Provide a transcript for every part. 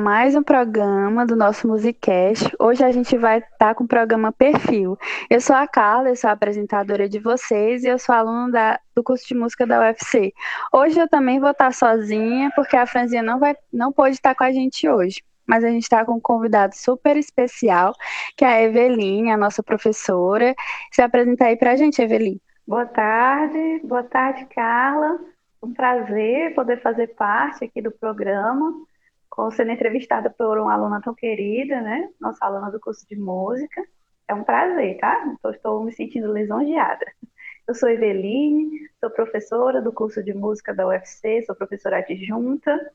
mais um programa do nosso Musicast. Hoje a gente vai estar com o programa Perfil. Eu sou a Carla, eu sou a apresentadora de vocês e eu sou aluna da, do curso de música da UFC. Hoje eu também vou estar sozinha, porque a Franzinha não, vai, não pôde estar com a gente hoje. Mas a gente está com um convidado super especial, que é a Eveline, a nossa professora. Se apresenta aí para a gente, Eveline. Boa tarde, boa tarde, Carla um prazer poder fazer parte aqui do programa, sendo entrevistada por uma aluna tão querida, né? Nossa aluna do curso de música. É um prazer, tá? Então, estou me sentindo lisonjeada. Eu sou Eveline, sou professora do curso de música da UFC, sou professora adjunta,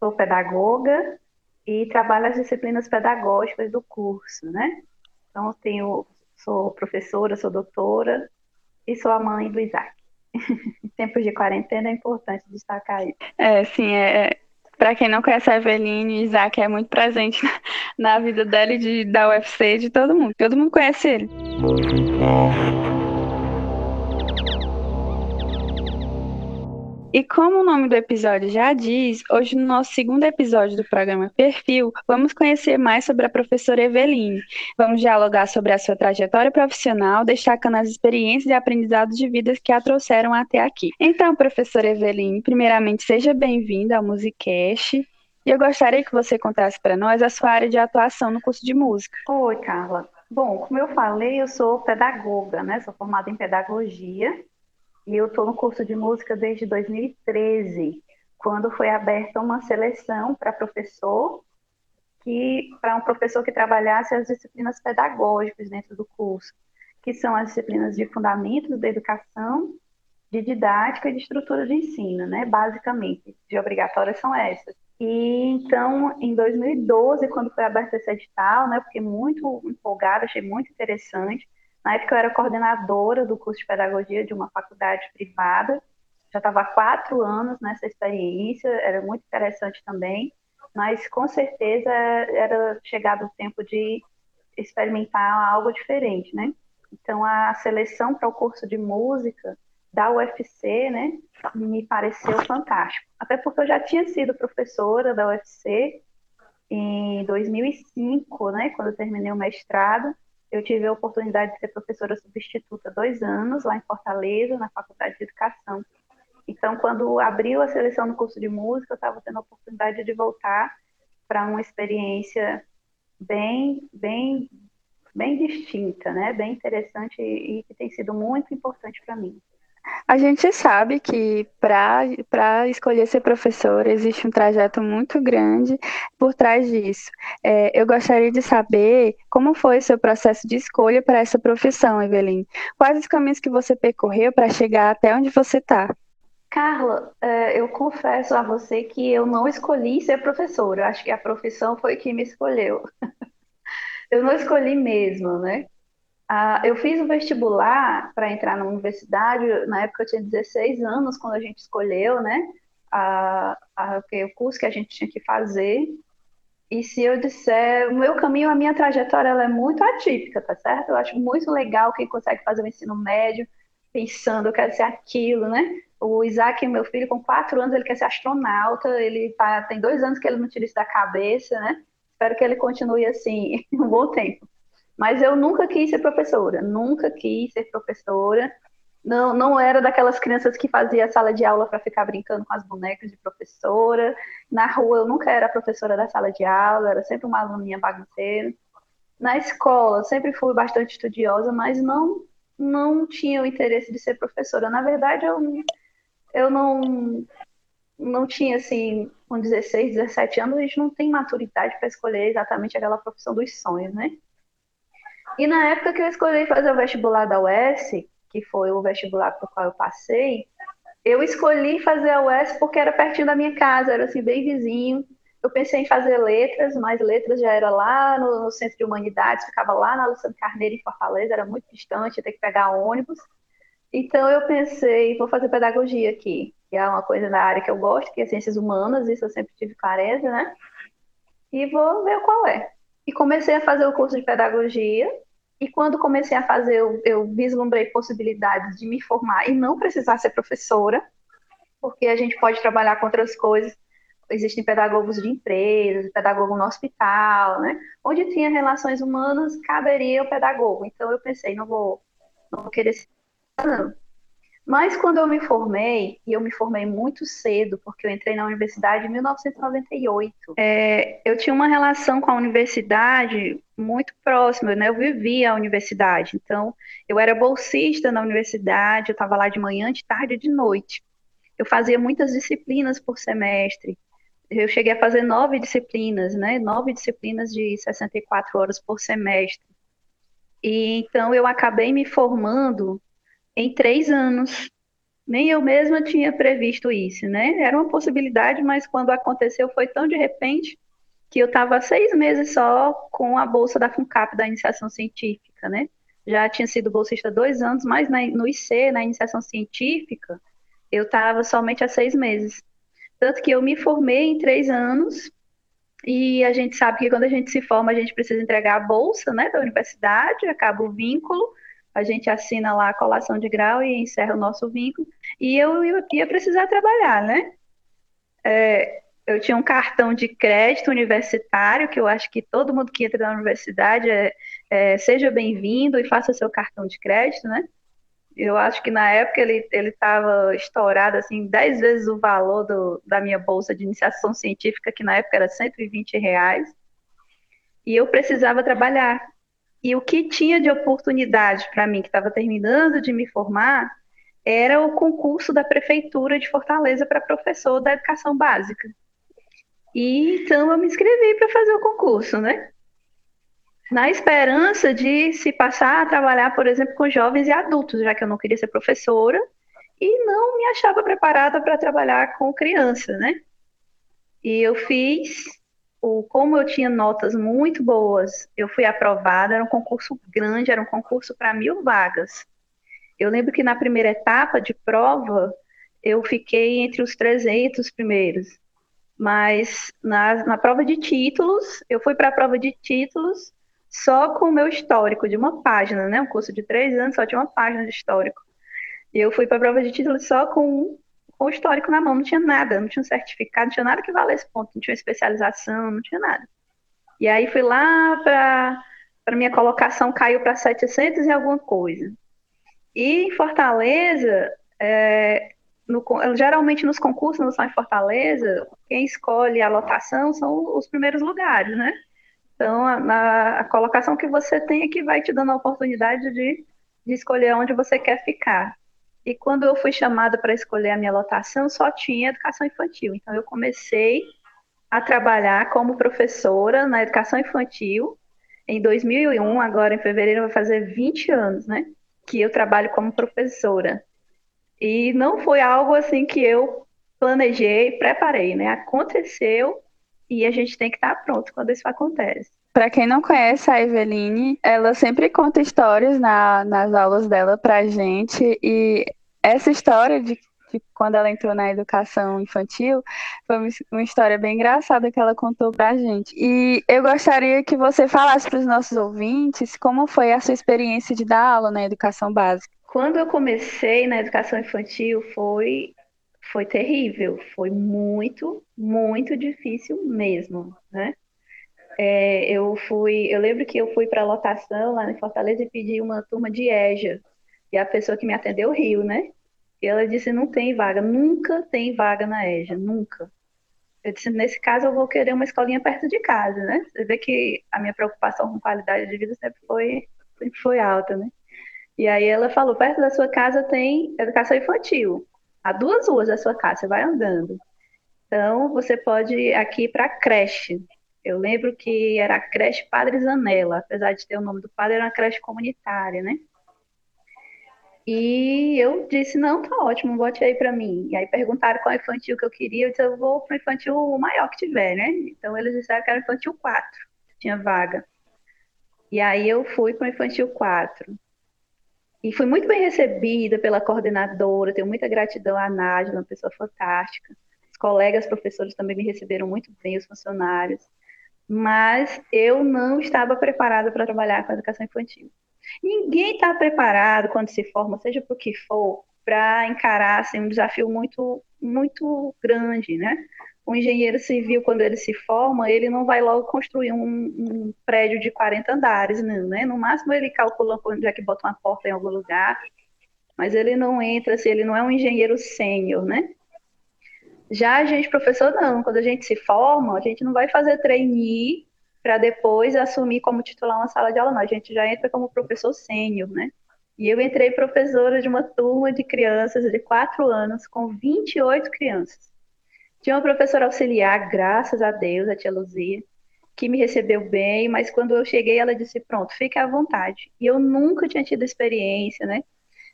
sou pedagoga e trabalho as disciplinas pedagógicas do curso, né? Então, tenho, sou professora, sou doutora e sou a mãe do Isaac. em tempos de quarentena é importante destacar isso. É, sim, é, é para quem não conhece a Eveline, Isaac é muito presente na, na vida dela e de, da UFC de todo mundo. Todo mundo conhece ele. E como o nome do episódio já diz, hoje no nosso segundo episódio do programa Perfil, vamos conhecer mais sobre a professora Eveline. Vamos dialogar sobre a sua trajetória profissional, destacando as experiências e aprendizados de vidas que a trouxeram até aqui. Então, professora Eveline, primeiramente seja bem-vinda ao Musicast. E eu gostaria que você contasse para nós a sua área de atuação no curso de música. Oi, Carla. Bom, como eu falei, eu sou pedagoga, né? Sou formada em pedagogia e eu estou no curso de música desde 2013, quando foi aberta uma seleção para professor, que para um professor que trabalhasse as disciplinas pedagógicas dentro do curso, que são as disciplinas de fundamentos da educação, de didática e de estrutura de ensino, né? Basicamente, de obrigatórias são essas. E então, em 2012, quando foi aberta esse edital, né, eu fiquei muito empolgada, achei muito interessante na época eu era coordenadora do curso de pedagogia de uma faculdade privada, já estava há quatro anos nessa experiência, era muito interessante também, mas com certeza era chegado o tempo de experimentar algo diferente, né? Então a seleção para o curso de música da UFC, né, me pareceu fantástico. Até porque eu já tinha sido professora da UFC em 2005, né, quando eu terminei o mestrado, eu tive a oportunidade de ser professora substituta dois anos lá em Fortaleza, na Faculdade de Educação. Então, quando abriu a seleção no curso de música, eu estava tendo a oportunidade de voltar para uma experiência bem, bem, bem distinta, né? Bem interessante e que tem sido muito importante para mim. A gente sabe que para escolher ser professor existe um trajeto muito grande por trás disso. É, eu gostaria de saber como foi o seu processo de escolha para essa profissão, Evelyn. Quais os caminhos que você percorreu para chegar até onde você está? Carla, é, eu confesso a você que eu não escolhi ser professora. Acho que a profissão foi que me escolheu. eu não escolhi mesmo, né? Ah, eu fiz o vestibular para entrar na universidade, na época eu tinha 16 anos, quando a gente escolheu, né, a, a, o curso que a gente tinha que fazer. E se eu disser, o meu caminho, a minha trajetória, ela é muito atípica, tá certo? Eu acho muito legal quem consegue fazer o ensino médio pensando, eu quero ser aquilo, né? O Isaac, meu filho, com quatro anos, ele quer ser astronauta, ele tá, tem dois anos que ele não tira isso da cabeça, né? Espero que ele continue assim um bom tempo. Mas eu nunca quis ser professora, nunca quis ser professora. Não, não era daquelas crianças que fazia sala de aula para ficar brincando com as bonecas de professora. Na rua eu nunca era professora da sala de aula, era sempre uma aluninha bagunceira. Na escola sempre fui bastante estudiosa, mas não não tinha o interesse de ser professora. Na verdade, eu, eu não não tinha assim, com 16, 17 anos, a gente não tem maturidade para escolher exatamente aquela profissão dos sonhos, né? E na época que eu escolhi fazer o vestibular da UES, que foi o vestibular para o qual eu passei, eu escolhi fazer a UES porque era pertinho da minha casa, era assim, bem vizinho. Eu pensei em fazer letras, mas letras já era lá no, no Centro de Humanidades, ficava lá na Luciano Carneiro, em Fortaleza, era muito distante, ia ter que pegar ônibus. Então eu pensei, vou fazer pedagogia aqui, que é uma coisa na área que eu gosto, que é ciências humanas, isso eu sempre tive clareza, né? E vou ver qual é. E comecei a fazer o curso de pedagogia. E quando comecei a fazer, eu, eu vislumbrei possibilidades de me formar e não precisar ser professora, porque a gente pode trabalhar com outras coisas. existem pedagogos de empresas, pedagogo no hospital, né? Onde tinha relações humanas, caberia o pedagogo. Então eu pensei, não vou, não vou querer ser não. Mas quando eu me formei, e eu me formei muito cedo, porque eu entrei na universidade em 1998, é, eu tinha uma relação com a universidade muito próxima, né? Eu vivia a universidade, então eu era bolsista na universidade, eu estava lá de manhã, de tarde e de noite. Eu fazia muitas disciplinas por semestre. Eu cheguei a fazer nove disciplinas, né? Nove disciplinas de 64 horas por semestre. E então eu acabei me formando em três anos. Nem eu mesma tinha previsto isso, né? Era uma possibilidade, mas quando aconteceu foi tão de repente que eu estava seis meses só com a bolsa da FUNCAP, da iniciação científica, né? Já tinha sido bolsista dois anos, mas no IC, na iniciação científica, eu estava somente há seis meses. Tanto que eu me formei em três anos, e a gente sabe que quando a gente se forma, a gente precisa entregar a bolsa né, da universidade, acaba o vínculo, a gente assina lá a colação de grau e encerra o nosso vínculo. E eu, ia precisar trabalhar, né? É, eu tinha um cartão de crédito universitário, que eu acho que todo mundo que entra na universidade é, é seja bem-vindo e faça seu cartão de crédito, né? Eu acho que na época ele estava estourado assim, 10 vezes o valor do, da minha bolsa de iniciação científica, que na época era 120 reais. E eu precisava trabalhar. E o que tinha de oportunidade para mim, que estava terminando de me formar, era o concurso da Prefeitura de Fortaleza para professor da educação básica. E então eu me inscrevi para fazer o concurso, né? Na esperança de se passar a trabalhar, por exemplo, com jovens e adultos, já que eu não queria ser professora e não me achava preparada para trabalhar com criança, né? E eu fiz o, como eu tinha notas muito boas, eu fui aprovada, era um concurso grande, era um concurso para mil vagas. Eu lembro que na primeira etapa de prova, eu fiquei entre os 300 primeiros. Mas na, na prova de títulos, eu fui para a prova de títulos só com o meu histórico de uma página, né? Um curso de três anos só tinha uma página de histórico. E eu fui para a prova de títulos só com com o histórico na mão, não tinha nada, não tinha um certificado, não tinha nada que valesse ponto, não tinha especialização, não tinha nada. E aí fui lá para minha colocação caiu para 700 e alguma coisa. E em Fortaleza, é, no, geralmente nos concursos, não só em Fortaleza, quem escolhe a lotação são os primeiros lugares, né? Então, a, a colocação que você tem é que vai te dando a oportunidade de, de escolher onde você quer ficar. E quando eu fui chamada para escolher a minha lotação, só tinha educação infantil. Então eu comecei a trabalhar como professora na educação infantil em 2001, agora em fevereiro vai fazer 20 anos, né? Que eu trabalho como professora. E não foi algo assim que eu planejei, preparei, né? Aconteceu e a gente tem que estar pronto quando isso acontece. Para quem não conhece a Eveline, ela sempre conta histórias na, nas aulas dela pra gente e essa história de, de quando ela entrou na educação infantil foi uma história bem engraçada que ela contou pra gente. E eu gostaria que você falasse para os nossos ouvintes como foi a sua experiência de dar aula na educação básica. Quando eu comecei na educação infantil foi foi terrível, foi muito, muito difícil mesmo, né? É, eu fui, eu lembro que eu fui para a lotação lá em Fortaleza e pedi uma turma de EJA. E a pessoa que me atendeu riu, né? E ela disse: não tem vaga, nunca tem vaga na EJA, nunca. Eu disse: nesse caso, eu vou querer uma escolinha perto de casa, né? Você vê que a minha preocupação com qualidade de vida sempre foi, sempre foi alta, né? E aí ela falou: perto da sua casa tem educação infantil, a duas ruas da sua casa, você vai andando. Então, você pode ir aqui para creche. Eu lembro que era a creche Padre Zanella, apesar de ter o nome do padre, era uma creche comunitária, né? E eu disse, não, tá ótimo, bote aí para mim. E aí perguntaram qual infantil que eu queria, eu disse, eu vou pro infantil maior que tiver, né? Então eles disseram que era infantil 4, tinha vaga. E aí eu fui para o infantil 4. E fui muito bem recebida pela coordenadora, tenho muita gratidão à Nádia, uma pessoa fantástica. Os colegas professores também me receberam muito bem, os funcionários mas eu não estava preparada para trabalhar com educação infantil. Ninguém está preparado quando se forma, seja para o que for, para encarar assim, um desafio muito, muito grande, né? o engenheiro civil, quando ele se forma, ele não vai logo construir um, um prédio de 40 andares, né? No máximo ele calcula onde é que bota uma porta em algum lugar, mas ele não entra, assim, ele não é um engenheiro sênior, né? Já a gente, professor, não. Quando a gente se forma, a gente não vai fazer trainee para depois assumir como titular uma sala de aula, não. A gente já entra como professor sênior, né? E eu entrei professora de uma turma de crianças de 4 anos, com 28 crianças. Tinha uma professora auxiliar, graças a Deus, a tia Luzia, que me recebeu bem, mas quando eu cheguei, ela disse: pronto, fique à vontade. E eu nunca tinha tido experiência, né?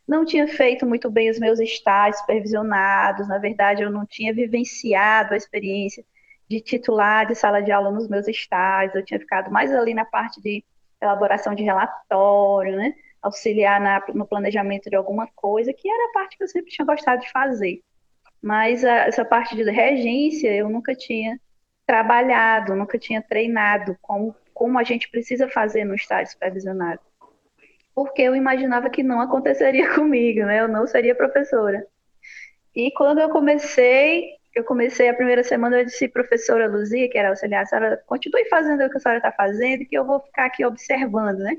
Não tinha feito muito bem os meus estágios supervisionados, na verdade, eu não tinha vivenciado a experiência de titular de sala de aula nos meus estágios, eu tinha ficado mais ali na parte de elaboração de relatório, né? auxiliar na, no planejamento de alguma coisa, que era a parte que eu sempre tinha gostado de fazer. Mas a, essa parte de regência eu nunca tinha trabalhado, nunca tinha treinado como, como a gente precisa fazer no estágio supervisionado. Porque eu imaginava que não aconteceria comigo, né? Eu não seria professora. E quando eu comecei, eu comecei a primeira semana, eu disse, professora Luzia, que era auxiliar, a senhora continue fazendo o que a senhora está fazendo, que eu vou ficar aqui observando, né?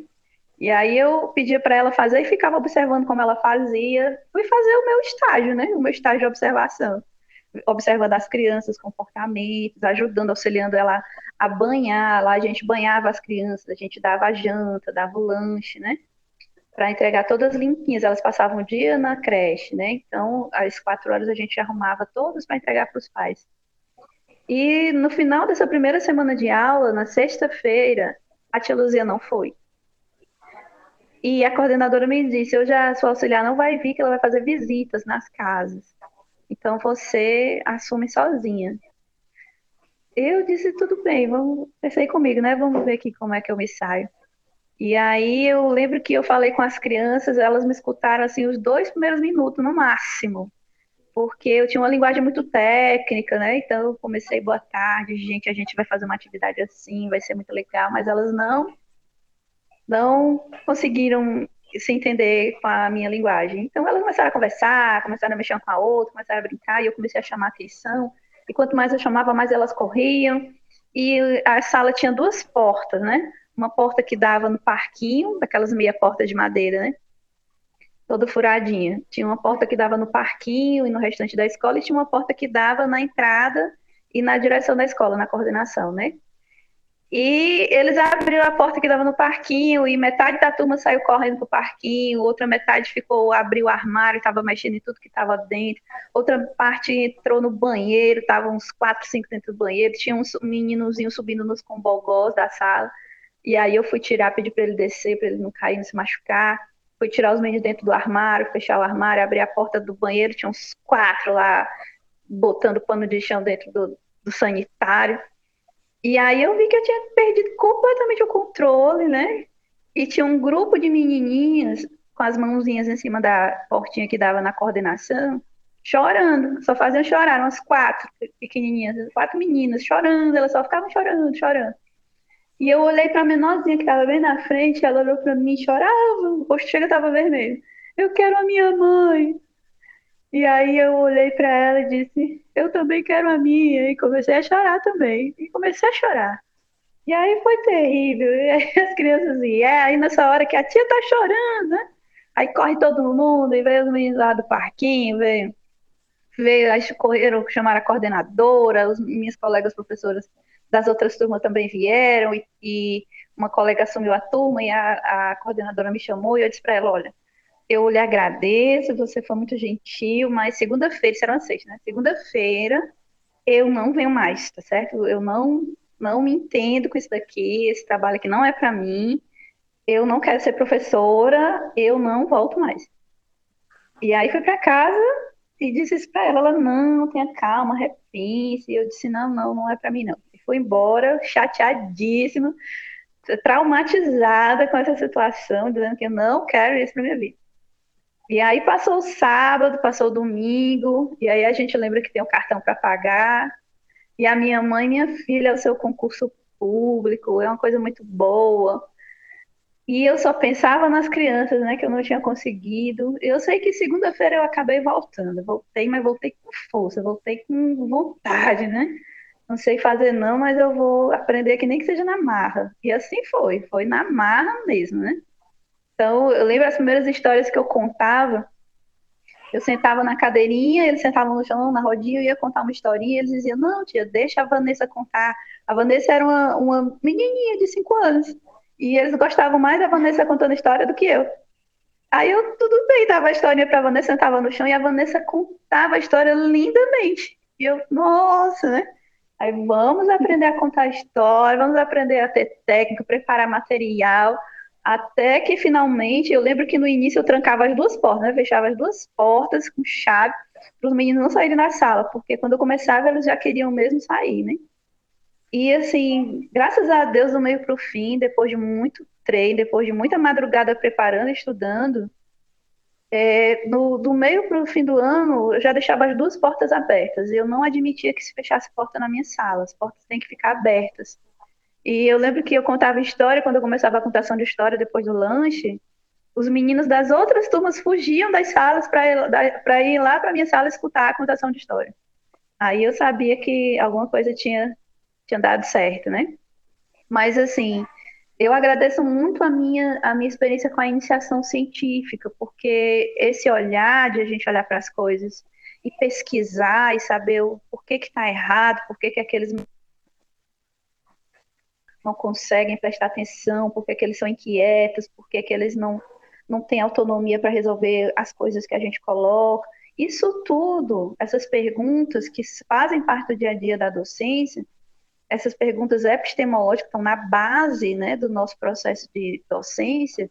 E aí eu pedia para ela fazer e ficava observando como ela fazia. Fui fazer o meu estágio, né? O meu estágio de observação. Observando as crianças, comportamentos, ajudando, auxiliando ela a banhar. Lá a gente banhava as crianças, a gente dava janta, dava o lanche, né? Para entregar todas limpinhas. Elas passavam o dia na creche, né? Então, às quatro horas a gente arrumava todas para entregar para os pais. E no final dessa primeira semana de aula, na sexta-feira, a tia Luzia não foi. E a coordenadora me disse: eu já sua auxiliar não vai vir, que ela vai fazer visitas nas casas. Então você assume sozinha. Eu disse: tudo bem, vamos pensei comigo, né? Vamos ver aqui como é que eu me saio. E aí eu lembro que eu falei com as crianças, elas me escutaram assim os dois primeiros minutos no máximo, porque eu tinha uma linguagem muito técnica, né? Então eu comecei boa tarde, gente, a gente vai fazer uma atividade assim, vai ser muito legal, mas elas não não conseguiram se entender com a minha linguagem. Então elas começaram a conversar, começaram a mexer com a outra, começaram a brincar, e eu comecei a chamar atenção. E quanto mais eu chamava, mais elas corriam. E a sala tinha duas portas, né? Uma porta que dava no parquinho, daquelas meia portas de madeira, né? Toda furadinha. Tinha uma porta que dava no parquinho e no restante da escola, e tinha uma porta que dava na entrada e na direção da escola, na coordenação, né? E eles abriram a porta que dava no parquinho e metade da turma saiu correndo pro parquinho, outra metade ficou, abriu o armário, estava mexendo em tudo que estava dentro, outra parte entrou no banheiro, tava uns quatro, cinco dentro do banheiro, tinha um meninozinho subindo nos combogós da sala, e aí eu fui tirar, pedi para ele descer, para ele não cair, não se machucar, fui tirar os meninos dentro do armário, fechar o armário, abrir a porta do banheiro, tinha uns quatro lá, botando pano de chão dentro do, do sanitário, e aí eu vi que eu tinha perdido completamente o controle, né? E tinha um grupo de menininhas com as mãozinhas em cima da portinha que dava na coordenação, chorando, só faziam chorar, umas quatro pequenininhas, quatro meninas chorando, elas só ficavam chorando, chorando. E eu olhei para a menorzinha que estava bem na frente, ela olhou para mim e chorava, o rosto chega estava vermelho. Eu quero a minha mãe. E aí eu olhei para ela e disse: Eu também quero a minha. E comecei a chorar também. E comecei a chorar. E aí foi terrível. E aí as crianças iam. É, aí nessa hora que a tia tá chorando, né? Aí corre todo mundo e veio os meninos lá do parquinho, veio. Veio, aí correram, chamaram a coordenadora, os, minhas colegas professoras das outras turmas também vieram, e, e uma colega assumiu a turma e a, a coordenadora me chamou e eu disse para ela: Olha, eu lhe agradeço, você foi muito gentil, mas segunda-feira, será uma sexta, né? Segunda-feira eu não venho mais, tá certo? Eu não não me entendo com isso daqui, esse trabalho aqui não é para mim. Eu não quero ser professora, eu não volto mais. E aí fui para casa e disse isso para ela, ela não, tenha calma, repense. E eu disse não, não, não é para mim não. Fui embora, chateadíssima, traumatizada com essa situação, dizendo que eu não quero isso para minha vida. E aí passou o sábado, passou o domingo, e aí a gente lembra que tem um cartão para pagar. E a minha mãe, minha filha, é o seu concurso público, é uma coisa muito boa. E eu só pensava nas crianças, né, que eu não tinha conseguido. Eu sei que segunda-feira eu acabei voltando. Voltei, mas voltei com força, voltei com vontade, né? Não sei fazer não, mas eu vou aprender que nem que seja na marra. E assim foi, foi na marra mesmo, né? Então, eu lembro as primeiras histórias que eu contava, eu sentava na cadeirinha, eles sentavam no chão, na rodinha, eu ia contar uma historinha, eles diziam, não, tia, deixa a Vanessa contar. A Vanessa era uma, uma menininha de cinco anos. E eles gostavam mais da Vanessa contando história do que eu. Aí eu, tudo bem, dava a história pra Vanessa, sentava no chão e a Vanessa contava a história lindamente. E eu, nossa, né? Aí vamos aprender a contar história, vamos aprender a ter técnica, preparar material, até que finalmente, eu lembro que no início eu trancava as duas portas, né? Fechava as duas portas com chave para os meninos não saírem da sala, porque quando eu começava eles já queriam mesmo sair, né? E assim, graças a Deus, do meio para o fim, depois de muito treino, depois de muita madrugada preparando, estudando, é, no, do meio para o fim do ano, eu já deixava as duas portas abertas. Eu não admitia que se fechasse porta na minha sala. As portas têm que ficar abertas. E eu lembro que eu contava história, quando eu começava a contação de história depois do lanche, os meninos das outras turmas fugiam das salas para ir lá para minha sala escutar a contação de história. Aí eu sabia que alguma coisa tinha tinha dado certo, né? Mas assim, eu agradeço muito a minha, a minha experiência com a iniciação científica, porque esse olhar de a gente olhar para as coisas e pesquisar e saber o porquê que está errado, por que aqueles não conseguem prestar atenção, por que eles são inquietos, por que eles não, não têm autonomia para resolver as coisas que a gente coloca. Isso tudo, essas perguntas que fazem parte do dia a dia da docência, essas perguntas epistemológicas estão na base né, do nosso processo de docência,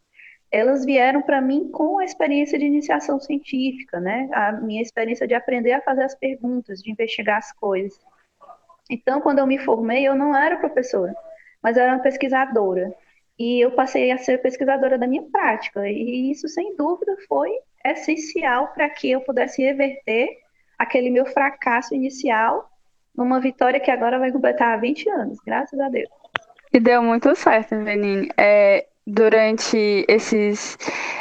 elas vieram para mim com a experiência de iniciação científica, né? A minha experiência de aprender a fazer as perguntas, de investigar as coisas. Então, quando eu me formei, eu não era professora, mas era uma pesquisadora. E eu passei a ser pesquisadora da minha prática. E isso, sem dúvida, foi essencial para que eu pudesse reverter aquele meu fracasso inicial numa vitória que agora vai completar 20 anos, graças a Deus. E deu muito certo, Menine. É, durante esses,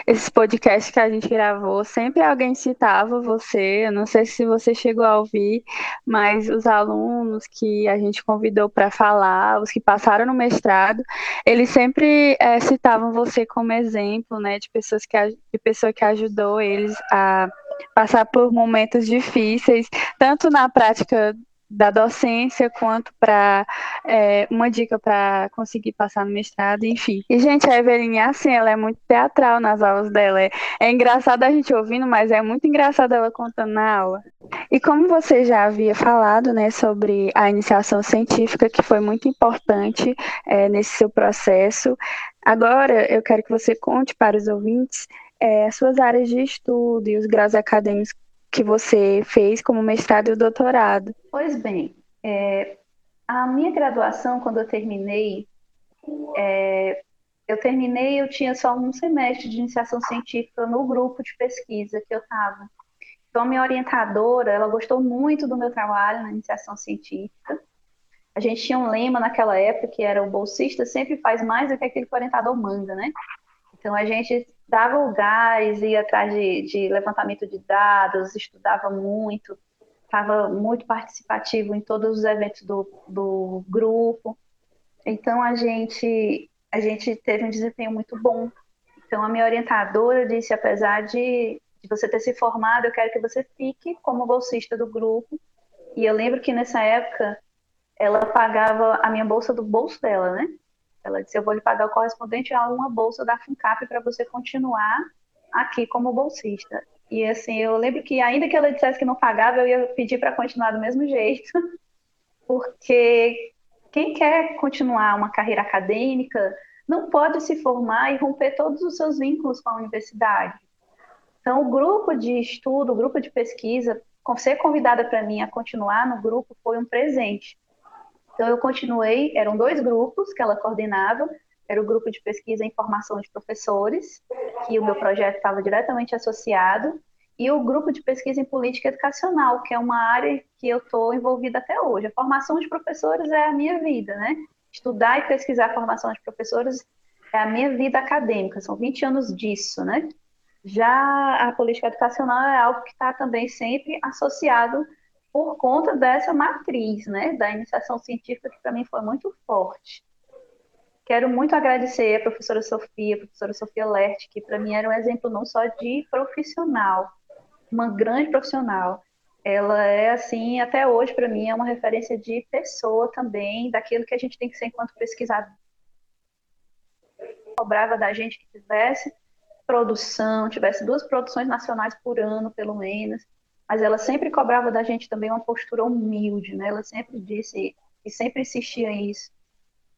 esses podcasts que a gente gravou, sempre alguém citava você. Eu não sei se você chegou a ouvir, mas os alunos que a gente convidou para falar, os que passaram no mestrado, eles sempre é, citavam você como exemplo, né, de pessoas que de pessoa que ajudou eles a passar por momentos difíceis, tanto na prática da docência quanto para é, uma dica para conseguir passar no mestrado, enfim. E, gente, a Eveline, assim, ela é muito teatral nas aulas dela. É, é engraçado a gente ouvindo, mas é muito engraçado ela contando na aula. E como você já havia falado, né, sobre a iniciação científica, que foi muito importante é, nesse seu processo, agora eu quero que você conte para os ouvintes é, as suas áreas de estudo e os graus acadêmicos que você fez como mestrado e doutorado. Pois bem, é, a minha graduação, quando eu terminei, é, eu terminei, eu tinha só um semestre de iniciação científica no grupo de pesquisa que eu estava. Então, a minha orientadora, ela gostou muito do meu trabalho na iniciação científica. A gente tinha um lema naquela época que era o bolsista sempre faz mais do que aquele que o orientador manda, né? Então, a gente dava o gás, ia atrás de, de levantamento de dados, estudava muito, estava muito participativo em todos os eventos do, do grupo. Então a gente a gente teve um desempenho muito bom. Então a minha orientadora disse, apesar de, de você ter se formado, eu quero que você fique como bolsista do grupo. E eu lembro que nessa época ela pagava a minha bolsa do bolso dela, né? Ela disse: Eu vou lhe pagar o correspondente a uma bolsa da FUNCAP para você continuar aqui como bolsista. E assim, eu lembro que ainda que ela dissesse que não pagava, eu ia pedir para continuar do mesmo jeito, porque quem quer continuar uma carreira acadêmica não pode se formar e romper todos os seus vínculos com a universidade. Então, o grupo de estudo, o grupo de pesquisa, ser convidada para mim a continuar no grupo foi um presente. Então, eu continuei, eram dois grupos que ela coordenava, era o grupo de pesquisa e informação de professores, que o meu projeto estava diretamente associado, e o grupo de pesquisa em política educacional, que é uma área que eu estou envolvida até hoje. A formação de professores é a minha vida, né? Estudar e pesquisar a formação de professores é a minha vida acadêmica, são 20 anos disso, né? Já a política educacional é algo que está também sempre associado por conta dessa matriz, né, da iniciação científica, que para mim foi muito forte. Quero muito agradecer a professora Sofia, a professora Sofia Lert, que para mim era um exemplo não só de profissional, uma grande profissional. Ela é, assim, até hoje, para mim, é uma referência de pessoa também, daquilo que a gente tem que ser enquanto pesquisador. Cobrava da gente que tivesse produção, tivesse duas produções nacionais por ano, pelo menos, mas ela sempre cobrava da gente também uma postura humilde, né? Ela sempre disse e sempre insistia nisso,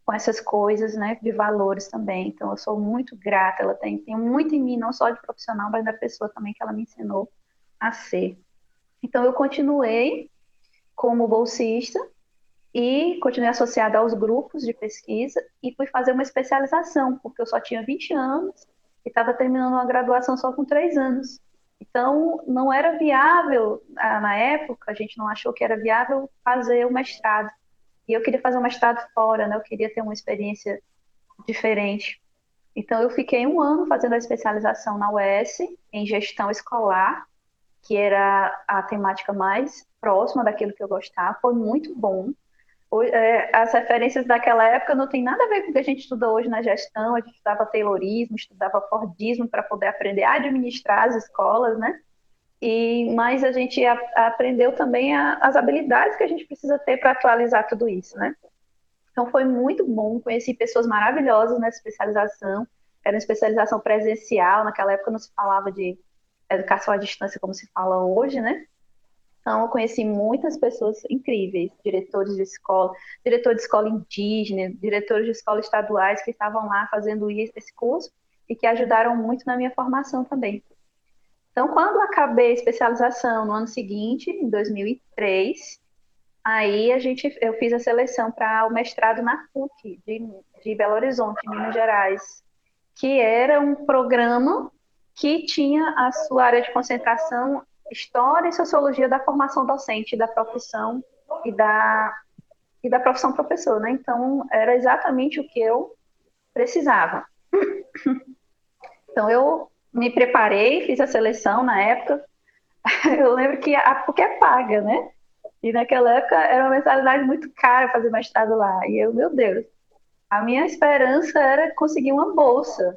com essas coisas, né, de valores também. Então eu sou muito grata, ela tem, tem muito em mim, não só de profissional, mas da pessoa também que ela me ensinou a ser. Então eu continuei como bolsista e continuei associada aos grupos de pesquisa e fui fazer uma especialização, porque eu só tinha 20 anos e estava terminando uma graduação só com três anos. Então, não era viável, ah, na época, a gente não achou que era viável fazer o mestrado. E eu queria fazer o mestrado fora, né? Eu queria ter uma experiência diferente. Então, eu fiquei um ano fazendo a especialização na UES, em gestão escolar, que era a temática mais próxima daquilo que eu gostava. Foi muito bom. É, as referências daquela época não tem nada a ver com o que a gente estuda hoje na gestão. A gente estudava Taylorismo, estudava Fordismo para poder aprender a administrar as escolas, né? E, mas a gente a, aprendeu também a, as habilidades que a gente precisa ter para atualizar tudo isso, né? Então foi muito bom, conheci pessoas maravilhosas nessa especialização. Era uma especialização presencial, naquela época não se falava de educação à distância como se fala hoje, né? Então, eu conheci muitas pessoas incríveis, diretores de escola, diretor de escola indígena, diretores de escola estaduais que estavam lá fazendo esse curso e que ajudaram muito na minha formação também. Então, quando acabei a especialização no ano seguinte, em 2003, aí a gente, eu fiz a seleção para o mestrado na PUC de, de Belo Horizonte, Minas Gerais, que era um programa que tinha a sua área de concentração História e Sociologia da formação docente, da profissão e da, e da profissão professor, né? Então, era exatamente o que eu precisava. Então, eu me preparei, fiz a seleção na época. Eu lembro que a PUC é paga, né? E naquela época era uma mensalidade muito cara fazer mestrado lá. E eu, meu Deus, a minha esperança era conseguir uma bolsa.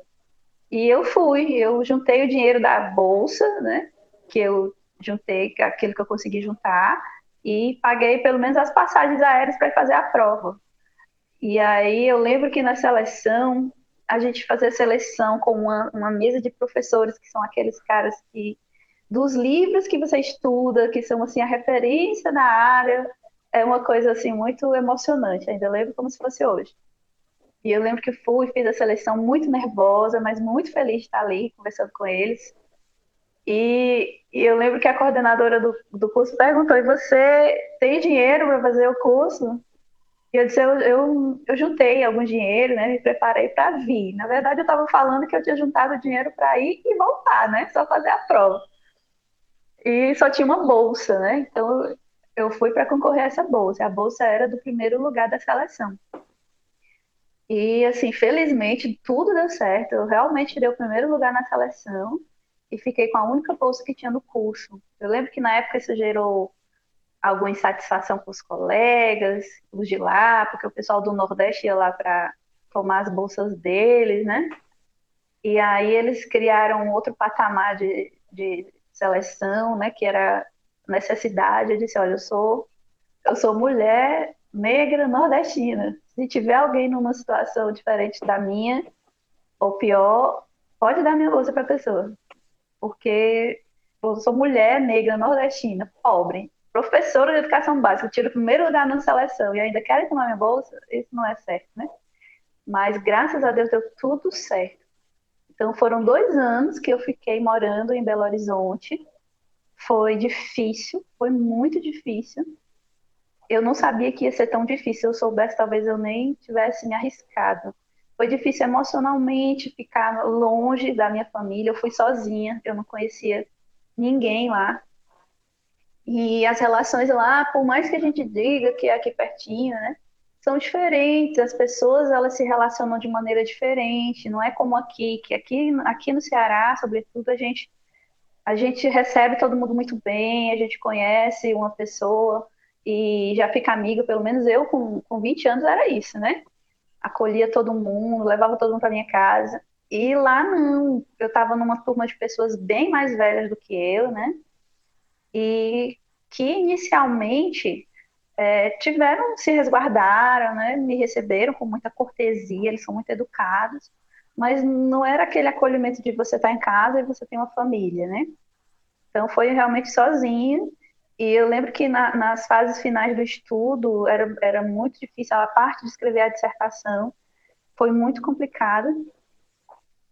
E eu fui, eu juntei o dinheiro da bolsa, né? Que eu juntei aquilo que eu consegui juntar e paguei pelo menos as passagens aéreas para fazer a prova. E aí eu lembro que na seleção, a gente fazia seleção com uma, uma mesa de professores, que são aqueles caras que, dos livros que você estuda, que são assim a referência na área, é uma coisa assim muito emocionante, ainda lembro como se fosse hoje. E eu lembro que fui, fiz a seleção muito nervosa, mas muito feliz de estar ali conversando com eles. E, e eu lembro que a coordenadora do, do curso perguntou: e você tem dinheiro para fazer o curso? E eu disse: eu, eu, eu juntei algum dinheiro, né? Me preparei para vir. Na verdade, eu estava falando que eu tinha juntado dinheiro para ir e voltar, né? Só fazer a prova. E só tinha uma bolsa, né? Então eu fui para concorrer a essa bolsa. A bolsa era do primeiro lugar da seleção. E assim, felizmente, tudo deu certo. Eu realmente tirei o primeiro lugar na seleção e fiquei com a única bolsa que tinha no curso. Eu lembro que na época isso gerou alguma insatisfação com os colegas, os de lá, porque o pessoal do Nordeste ia lá para tomar as bolsas deles, né? E aí eles criaram outro patamar de, de seleção, né? Que era necessidade. Eu disse, olha, eu sou, eu sou mulher negra nordestina. Se tiver alguém numa situação diferente da minha, ou pior, pode dar minha bolsa para a pessoa porque eu sou mulher negra nordestina, pobre, professora de educação básica, tiro o primeiro lugar na seleção e ainda querem tomar minha bolsa, isso não é certo, né? Mas graças a Deus deu tudo certo. Então foram dois anos que eu fiquei morando em Belo Horizonte. Foi difícil, foi muito difícil. Eu não sabia que ia ser tão difícil. Se eu soubesse, talvez eu nem tivesse me arriscado. Foi difícil emocionalmente ficar longe da minha família. Eu fui sozinha, eu não conhecia ninguém lá. E as relações lá, por mais que a gente diga que é aqui pertinho, né? são diferentes, as pessoas elas se relacionam de maneira diferente, não é como aqui, que aqui, aqui no Ceará, sobretudo, a gente a gente recebe todo mundo muito bem, a gente conhece uma pessoa e já fica amiga, pelo menos eu com, com 20 anos era isso, né? Acolhia todo mundo, levava todo mundo para minha casa. E lá não, eu estava numa turma de pessoas bem mais velhas do que eu, né? E que inicialmente é, tiveram, se resguardaram, né? Me receberam com muita cortesia, eles são muito educados, mas não era aquele acolhimento de você estar tá em casa e você tem uma família, né? Então foi realmente sozinho. E eu lembro que na, nas fases finais do estudo era, era muito difícil, a parte de escrever a dissertação foi muito complicada,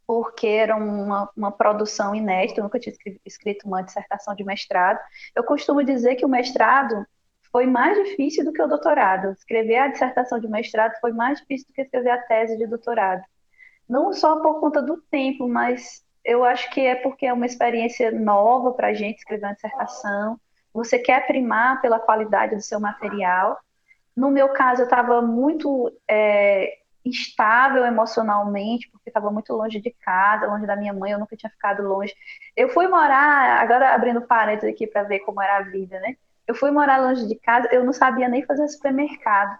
porque era uma, uma produção inédita, eu nunca tinha escrito uma dissertação de mestrado. Eu costumo dizer que o mestrado foi mais difícil do que o doutorado. Escrever a dissertação de mestrado foi mais difícil do que escrever a tese de doutorado. Não só por conta do tempo, mas eu acho que é porque é uma experiência nova para a gente escrever uma dissertação. Você quer primar pela qualidade do seu material. No meu caso, eu estava muito é, instável emocionalmente, porque estava muito longe de casa, longe da minha mãe, eu nunca tinha ficado longe. Eu fui morar, agora abrindo parênteses aqui para ver como era a vida, né? Eu fui morar longe de casa, eu não sabia nem fazer supermercado.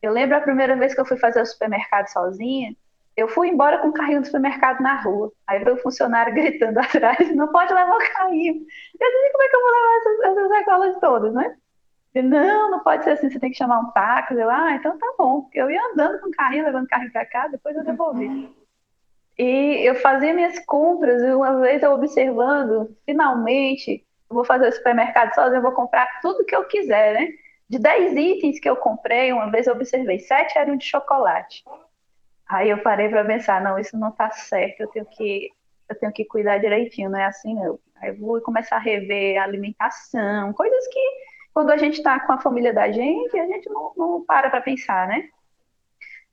Eu lembro a primeira vez que eu fui fazer o supermercado sozinha, eu fui embora com o carrinho do supermercado na rua. Aí veio o funcionário gritando atrás, não pode levar o carrinho. Eu disse, como é que eu vou levar essas, essas sacolas todas, né? não, não pode ser assim, você tem que chamar um táxi. Eu, ah, então tá bom. Eu ia andando com o carrinho, levando o carrinho para casa, depois eu devolvi. E eu fazia minhas compras, e uma vez eu observando, finalmente, eu vou fazer o supermercado sozinho, eu vou comprar tudo que eu quiser, né? De 10 itens que eu comprei, uma vez eu observei, 7 eram de chocolate. Aí eu parei para pensar, não, isso não tá certo, eu tenho que eu tenho que cuidar direitinho, não é assim não. Aí eu vou começar a rever a alimentação, coisas que quando a gente está com a família da gente, a gente não, não para para pensar, né?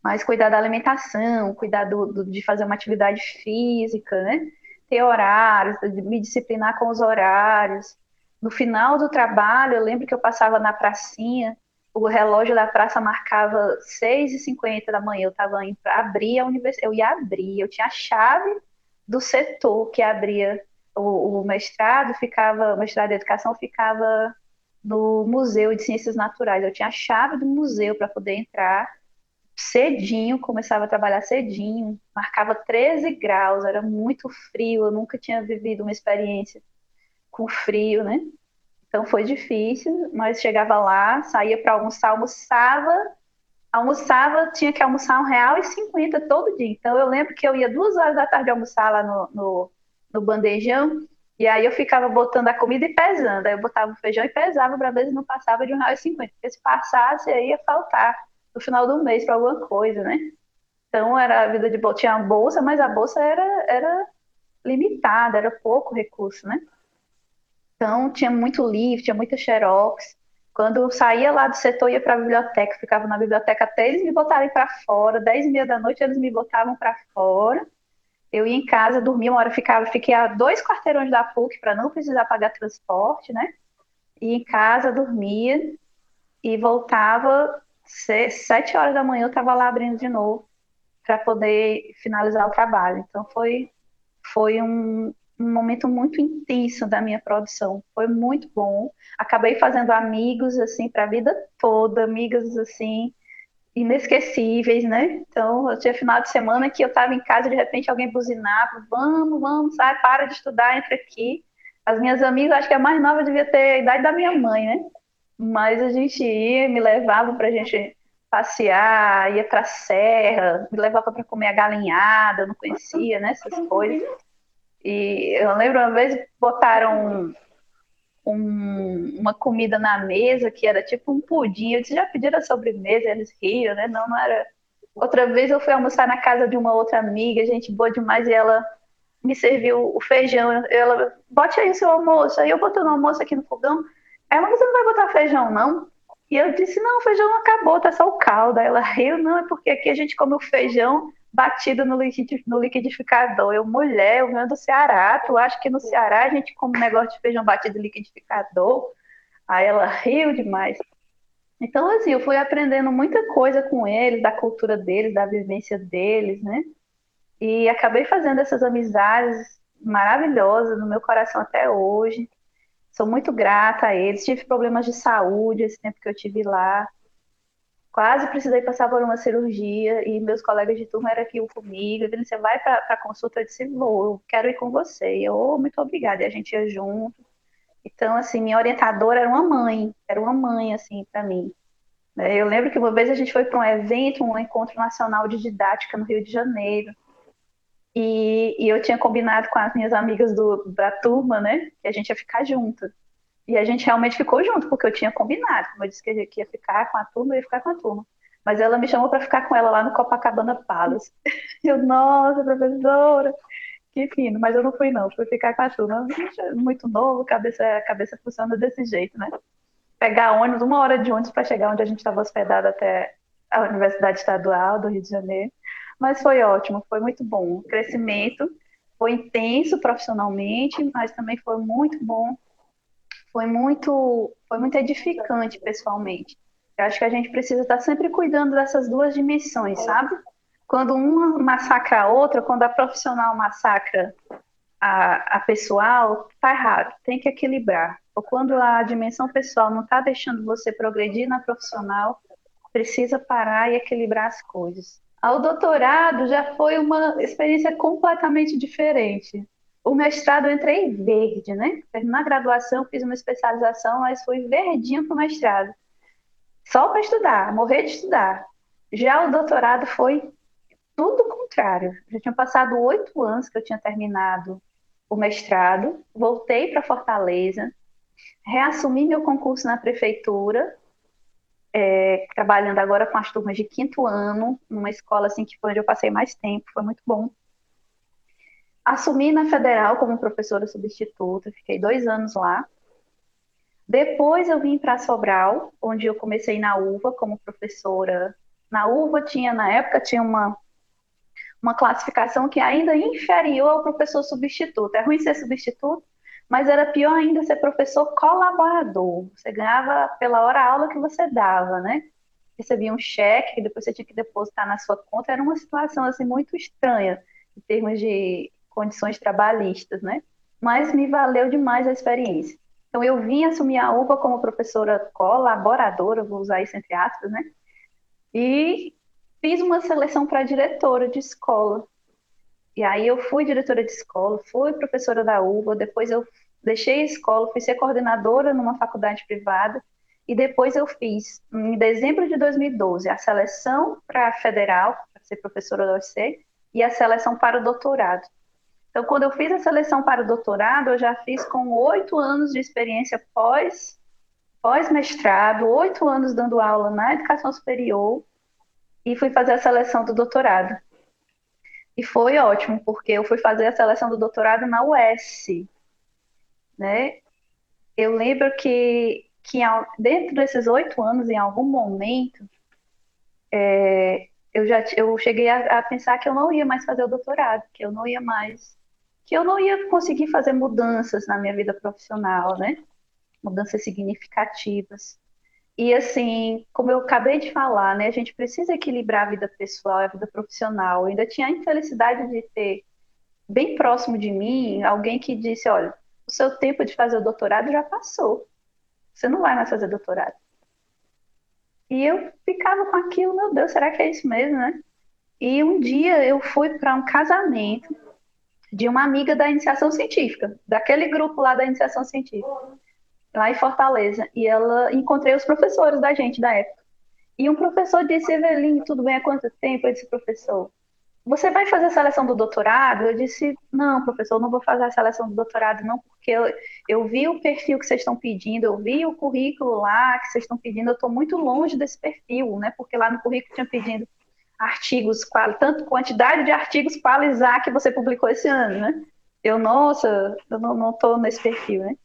Mas cuidar da alimentação, cuidar do, do, de fazer uma atividade física, né? Ter horários, me disciplinar com os horários. No final do trabalho, eu lembro que eu passava na pracinha, o relógio da praça marcava 6h50 da manhã, eu estava indo para abrir a universidade, eu ia abrir, eu tinha a chave do setor que abria o, o mestrado, ficava, o mestrado de educação ficava no Museu de Ciências Naturais. Eu tinha a chave do museu para poder entrar cedinho, começava a trabalhar cedinho, marcava 13 graus, era muito frio, eu nunca tinha vivido uma experiência com frio, né? Então foi difícil, mas chegava lá, saía para almoçar, almoçava, almoçava, tinha que almoçar um real e cinquenta todo dia. Então eu lembro que eu ia duas horas da tarde almoçar lá no, no, no bandejão, e aí eu ficava botando a comida e pesando. Aí eu botava o feijão e pesava para ver se não passava de um real e cinquenta. Porque se passasse, aí ia faltar no final do mês para alguma coisa, né? Então era a vida de bolsa. Tinha a bolsa, mas a bolsa era, era limitada, era pouco recurso, né? Então tinha muito livro, tinha muita xerox. Quando eu saía lá do setor, ia para a biblioteca, ficava na biblioteca até eles me botarem para fora. Dez e meia da noite eles me botavam para fora eu ia em casa, dormia uma hora, ficava, fiquei a dois quarteirões da PUC para não precisar pagar transporte, né? Ia em casa, dormia e voltava sete horas da manhã, eu estava lá abrindo de novo para poder finalizar o trabalho. Então foi foi um, um momento muito intenso da minha produção. Foi muito bom. Acabei fazendo amigos assim para a vida toda, amigas assim inesquecíveis, né? Então, eu tinha final de semana que eu estava em casa de repente alguém buzinava, vamos, vamos, sai, para de estudar, entra aqui. As minhas amigas, acho que a mais nova devia ter a idade da minha mãe, né? Mas a gente ia, me levava para a gente passear, ia para a serra, me levava para comer a galinhada, eu não conhecia, né, essas coisas. E eu lembro uma vez botaram um, uma comida na mesa que era tipo um pudim. Eu disse, já pediram a sobremesa? Eles riam, né? Não, não era. Outra vez eu fui almoçar na casa de uma outra amiga, gente boa demais, e ela me serviu o feijão. Ela, bote aí o seu almoço. Aí eu botando o almoço aqui no fogão. Ela, você não vai botar feijão, não? E eu disse, não, o feijão não acabou, tá só o caldo. Aí ela riu, não, é porque aqui a gente come o feijão batido no, liquidificador. Eu, mulher, eu venho do Ceará, tu acha que no Ceará a gente come um negócio de feijão batido no liquidificador? Aí ela riu demais. Então, assim, eu fui aprendendo muita coisa com eles, da cultura deles, da vivência deles, né? E acabei fazendo essas amizades maravilhosas no meu coração até hoje. Sou muito grata a eles. Tive problemas de saúde esse tempo que eu tive lá. Quase precisei passar por uma cirurgia e meus colegas de turma eram aqui comigo. Ele você vai para a consulta? Eu disse, vou, eu quero ir com você. E eu, oh, muito obrigada. E a gente ia junto. Então, assim, minha orientadora era uma mãe, era uma mãe, assim, para mim. Né? Eu lembro que uma vez a gente foi para um evento, um encontro nacional de didática no Rio de Janeiro. E, e, eu tinha combinado com as minhas amigas do, da turma, né, que a gente ia ficar junto. E a gente realmente ficou junto, porque eu tinha combinado. Como eu disse que ia ficar com a turma, eu ia ficar com a turma. Mas ela me chamou para ficar com ela lá no Copacabana Palace. Eu, nossa, professora, que fino. Mas eu não fui, não. Fui ficar com a turma. Muito novo, cabeça, cabeça funciona desse jeito, né? Pegar ônibus, uma hora de ônibus para chegar onde a gente estava hospedado até a Universidade Estadual do Rio de Janeiro. Mas foi ótimo, foi muito bom. O crescimento foi intenso profissionalmente, mas também foi muito bom. Foi muito, foi muito edificante pessoalmente. Eu acho que a gente precisa estar sempre cuidando dessas duas dimensões, sabe? Quando uma massacra a outra, quando a profissional massacra a, a pessoal, tá errado, tem que equilibrar. Ou quando a dimensão pessoal não está deixando você progredir na profissional, precisa parar e equilibrar as coisas. Ao doutorado já foi uma experiência completamente diferente. O mestrado eu entrei verde, né? Na graduação fiz uma especialização, mas fui verdinho para o mestrado. Só para estudar, morrer de estudar. Já o doutorado foi tudo o contrário. Já tinha passado oito anos que eu tinha terminado o mestrado, voltei para Fortaleza, reassumi meu concurso na prefeitura é, trabalhando agora com as turmas de quinto ano, numa escola assim que foi onde eu passei mais tempo, foi muito bom. Assumi na federal como professora substituta, fiquei dois anos lá. Depois eu vim para Sobral, onde eu comecei na UVA como professora. Na UVA tinha, na época, tinha uma, uma classificação que ainda inferior ao professor substituto. É ruim ser substituto, mas era pior ainda ser professor colaborador. Você ganhava pela hora aula que você dava, né? Recebia um cheque que depois você tinha que depositar na sua conta. Era uma situação assim muito estranha em termos de condições trabalhistas, né? Mas me valeu demais a experiência. Então eu vim assumir a UPA como professora colaboradora, vou usar isso entre aspas, né? E fiz uma seleção para diretora de escola. E aí eu fui diretora de escola, fui professora da UBA, depois eu deixei a escola, fui ser coordenadora numa faculdade privada, e depois eu fiz, em dezembro de 2012, a seleção para a federal, para ser professora da UFC, e a seleção para o doutorado. Então, quando eu fiz a seleção para o doutorado, eu já fiz com oito anos de experiência pós, pós-mestrado, oito anos dando aula na educação superior, e fui fazer a seleção do doutorado. E foi ótimo, porque eu fui fazer a seleção do doutorado na UES, né? Eu lembro que, que dentro desses oito anos, em algum momento, é, eu já eu cheguei a, a, pensar que eu não ia mais fazer o doutorado, que eu não ia mais, que eu não ia conseguir fazer mudanças na minha vida profissional, né? Mudanças significativas. E assim, como eu acabei de falar, né, a gente precisa equilibrar a vida pessoal e a vida profissional. Eu ainda tinha a infelicidade de ter bem próximo de mim alguém que disse, olha, o seu tempo de fazer o doutorado já passou. Você não vai mais fazer doutorado. E eu ficava com aquilo, meu Deus, será que é isso mesmo, né? E um dia eu fui para um casamento de uma amiga da iniciação científica, daquele grupo lá da iniciação científica lá em Fortaleza, e ela encontrei os professores da gente da época. E um professor disse, Eveline, tudo bem há quanto tempo? Eu disse, professor, você vai fazer a seleção do doutorado? Eu disse, não, professor, não vou fazer a seleção do doutorado, não, porque eu, eu vi o perfil que vocês estão pedindo, eu vi o currículo lá que vocês estão pedindo, eu estou muito longe desse perfil, né? Porque lá no currículo tinha pedindo artigos, tanto quantidade de artigos qualizar que você publicou esse ano, né? Eu, nossa, eu não estou nesse perfil, né?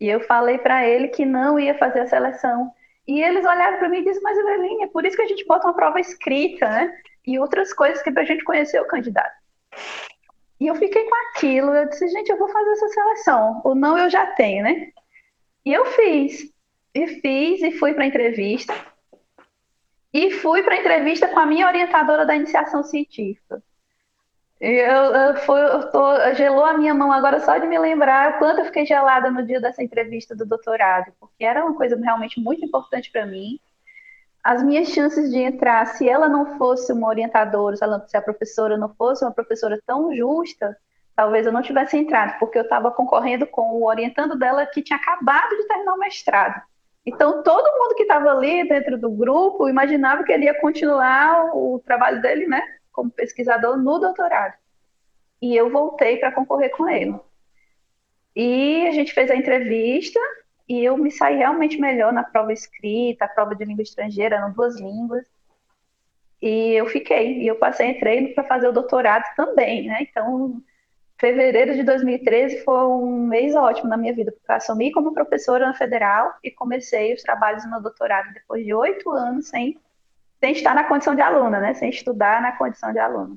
E eu falei para ele que não ia fazer a seleção. E eles olharam para mim e disseram, mas Eveline, é por isso que a gente bota uma prova escrita, né? E outras coisas que para a gente conhecer o candidato. E eu fiquei com aquilo, eu disse, gente, eu vou fazer essa seleção. O não eu já tenho, né? E eu fiz. e fiz e fui para a entrevista. E fui para a entrevista com a minha orientadora da iniciação científica. Eu, eu, foi, eu tô, gelou a minha mão agora só de me lembrar o quanto eu fiquei gelada no dia dessa entrevista do doutorado, porque era uma coisa realmente muito importante para mim. As minhas chances de entrar, se ela não fosse uma orientadora, se, ela, se a professora não fosse uma professora tão justa, talvez eu não tivesse entrado, porque eu estava concorrendo com o orientando dela que tinha acabado de terminar o mestrado. Então, todo mundo que estava ali dentro do grupo imaginava que ele ia continuar o trabalho dele, né? como pesquisador no doutorado. E eu voltei para concorrer com ele. E a gente fez a entrevista e eu me saí realmente melhor na prova escrita, a prova de língua estrangeira, eram duas línguas. E eu fiquei, e eu passei, entrei para fazer o doutorado também, né? Então, fevereiro de 2013 foi um mês ótimo na minha vida, porque eu assumi como professora na federal e comecei os trabalhos no doutorado depois de oito anos sem sem estar na condição de aluna, né? Sem estudar na condição de aluna.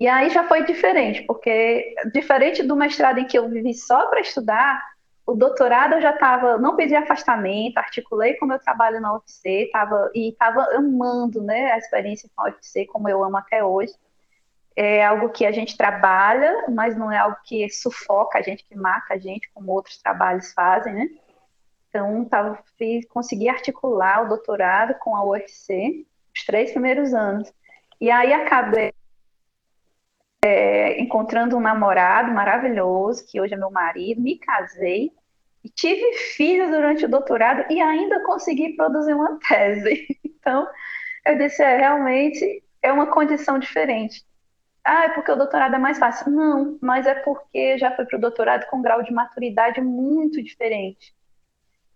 E aí já foi diferente, porque diferente do mestrado em que eu vivi só para estudar, o doutorado eu já estava, não pedi afastamento, articulei com o meu trabalho na UFC, tava, e estava amando né, a experiência com a UFC, como eu amo até hoje. É algo que a gente trabalha, mas não é algo que sufoca a gente, que mata a gente, como outros trabalhos fazem, né? Então, tava, fiz, consegui articular o doutorado com a UFC, os três primeiros anos. E aí acabei é, encontrando um namorado maravilhoso, que hoje é meu marido, me casei, e tive filhos durante o doutorado e ainda consegui produzir uma tese. Então, eu disse, é, realmente é uma condição diferente. Ah, é porque o doutorado é mais fácil. Não, mas é porque já fui para o doutorado com um grau de maturidade muito diferente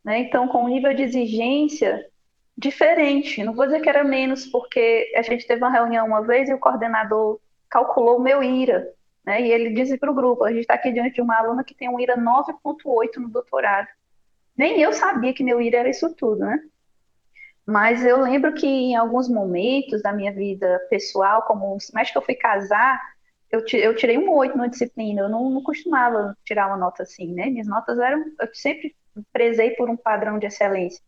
né? Então, com um nível de exigência diferente. Não vou dizer que era menos, porque a gente teve uma reunião uma vez e o coordenador calculou o meu IRA, né? E ele disse para o grupo: a gente está aqui diante de uma aluna que tem um IRA 9,8 no doutorado. Nem eu sabia que meu IRA era isso tudo, né? Mas eu lembro que em alguns momentos da minha vida pessoal, como o semestre que eu fui casar, eu, eu tirei um 8 na disciplina. Eu não, não costumava tirar uma nota assim, né? Minhas notas eram. Eu sempre prezei por um padrão de excelência.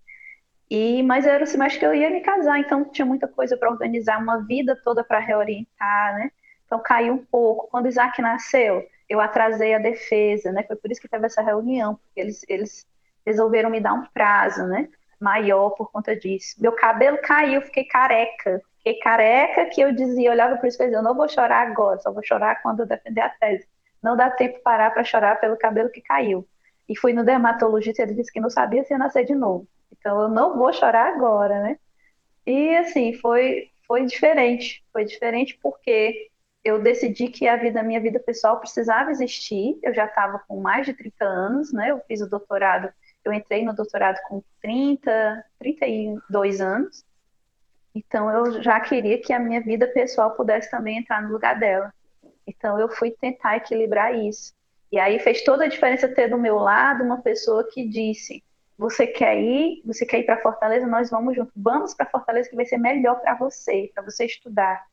E, mas era o semestre que eu ia me casar, então tinha muita coisa para organizar, uma vida toda para reorientar, né? Então caiu um pouco. Quando Isaac nasceu, eu atrasei a defesa, né? Foi por isso que teve essa reunião, porque eles, eles resolveram me dar um prazo, né? Maior por conta disso. Meu cabelo caiu, fiquei careca. Fiquei careca que eu dizia, olhava para o espelho, eu não vou chorar agora, só vou chorar quando eu defender a tese. Não dá tempo parar para chorar pelo cabelo que caiu e fui no dermatologista, ele disse que não sabia se ia nascer de novo. Então eu não vou chorar agora, né? E assim, foi foi diferente. Foi diferente porque eu decidi que a vida, minha vida pessoal precisava existir. Eu já estava com mais de 30 anos, né? Eu fiz o doutorado, eu entrei no doutorado com 30, 32 anos. Então eu já queria que a minha vida pessoal pudesse também entrar no lugar dela. Então eu fui tentar equilibrar isso. E aí fez toda a diferença ter do meu lado uma pessoa que disse: você quer ir, você quer ir para Fortaleza, nós vamos junto. Vamos para Fortaleza que vai ser melhor para você, para você estudar.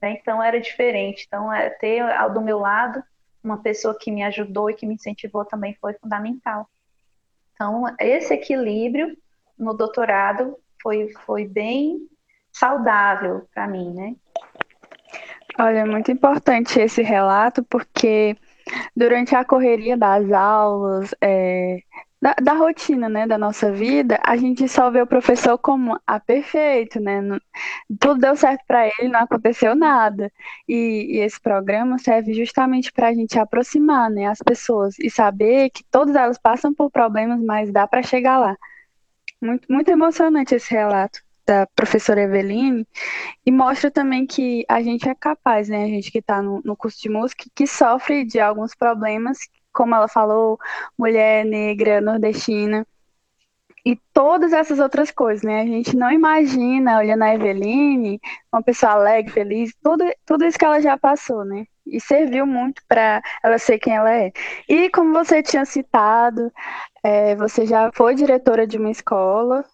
Né? Então era diferente. Então é, ter do meu lado uma pessoa que me ajudou e que me incentivou também foi fundamental. Então esse equilíbrio no doutorado foi foi bem saudável para mim, né? Olha, é muito importante esse relato porque durante a correria das aulas, é, da, da, rotina, né, da nossa vida, a gente só vê o professor como ah, perfeito, né? Tudo deu certo para ele, não aconteceu nada. E, e esse programa serve justamente para a gente aproximar, né, as pessoas e saber que todas elas passam por problemas, mas dá para chegar lá. Muito, muito emocionante esse relato da professora Eveline, e mostra também que a gente é capaz, né? A gente que está no, no curso de música, que sofre de alguns problemas, como ela falou, mulher negra, nordestina, e todas essas outras coisas, né? A gente não imagina, olhando a Eveline, uma pessoa alegre, feliz, tudo, tudo isso que ela já passou, né? E serviu muito para ela ser quem ela é. E como você tinha citado, é, você já foi diretora de uma escola,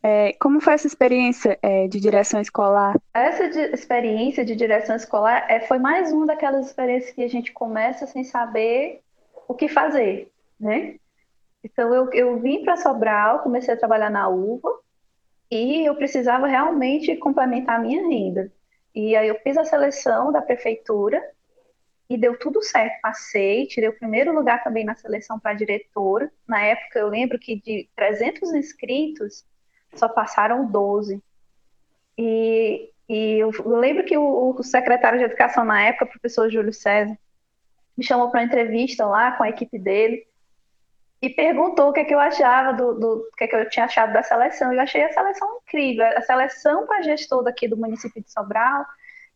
é, como foi essa experiência é, de direção escolar? Essa de, experiência de direção escolar é, foi mais uma daquelas experiências que a gente começa sem saber o que fazer, né? Então eu, eu vim para Sobral, comecei a trabalhar na uva e eu precisava realmente complementar a minha renda. E aí eu fiz a seleção da prefeitura e deu tudo certo. Passei, tirei o primeiro lugar também na seleção para diretora. Na época eu lembro que de 300 inscritos só passaram 12. E, e eu lembro que o, o secretário de educação na época, o professor Júlio César, me chamou para uma entrevista lá com a equipe dele e perguntou o que, é que eu achava do, do, o que, é que eu tinha achado da seleção. Eu achei a seleção incrível. A seleção para gestor daqui do município de Sobral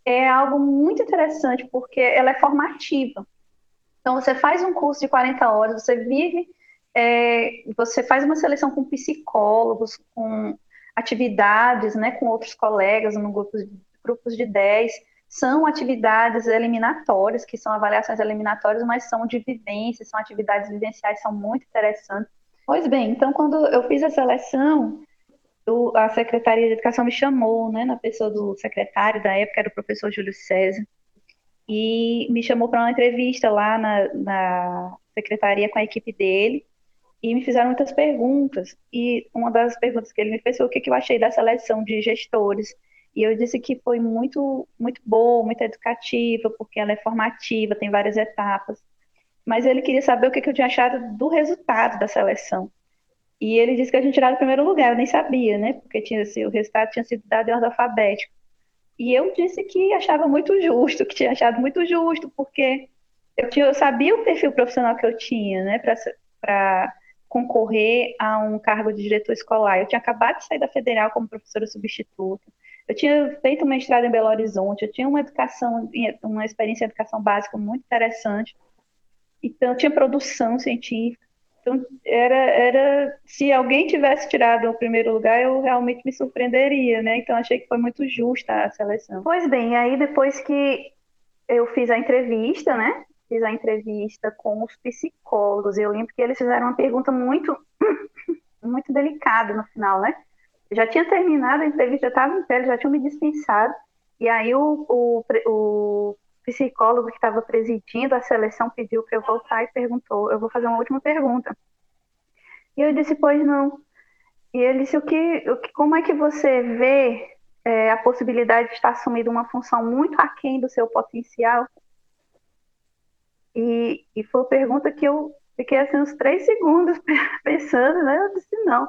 é algo muito interessante porque ela é formativa. Então você faz um curso de 40 horas, você vive, é, você faz uma seleção com psicólogos, com atividades, né, com outros colegas, no grupos, grupos de 10, são atividades eliminatórias, que são avaliações eliminatórias, mas são de vivência, são atividades vivenciais, são muito interessantes. Pois bem, então quando eu fiz a seleção, a Secretaria de Educação me chamou, né, na pessoa do secretário da época, era o professor Júlio César, e me chamou para uma entrevista lá na, na secretaria com a equipe dele, e me fizeram muitas perguntas, e uma das perguntas que ele me fez foi o que, que eu achei da seleção de gestores, e eu disse que foi muito, muito boa, muito educativa, porque ela é formativa, tem várias etapas. Mas ele queria saber o que, eu tinha achado do resultado da seleção. E ele disse que a gente tirado o primeiro lugar, eu nem sabia, né? Porque tinha, assim, o resultado tinha sido dado em ordem alfabética. E eu disse que achava muito justo, que tinha achado muito justo, porque eu, tinha, eu sabia o perfil profissional que eu tinha, né? Para concorrer a um cargo de diretor escolar. Eu tinha acabado de sair da federal como professora substituta. Eu tinha feito um mestrado em Belo Horizonte, eu tinha uma educação, uma experiência em educação básica muito interessante. Então, tinha produção científica. Então, era, era, se alguém tivesse tirado o primeiro lugar, eu realmente me surpreenderia, né? Então, achei que foi muito justa a seleção. Pois bem, aí depois que eu fiz a entrevista, né? Fiz a entrevista com os psicólogos. Eu lembro que eles fizeram uma pergunta muito, muito delicada no final, né? Já tinha terminado a entrevista, já estava em pé, já tinham me dispensado. E aí o, o, o psicólogo que estava presidindo a seleção pediu para eu voltar e perguntou, eu vou fazer uma última pergunta. E eu disse, pois não. E ele disse, o que, o que, como é que você vê é, a possibilidade de estar assumindo uma função muito aquém do seu potencial? E, e foi uma pergunta que eu fiquei assim uns três segundos pensando, né? Eu disse, não.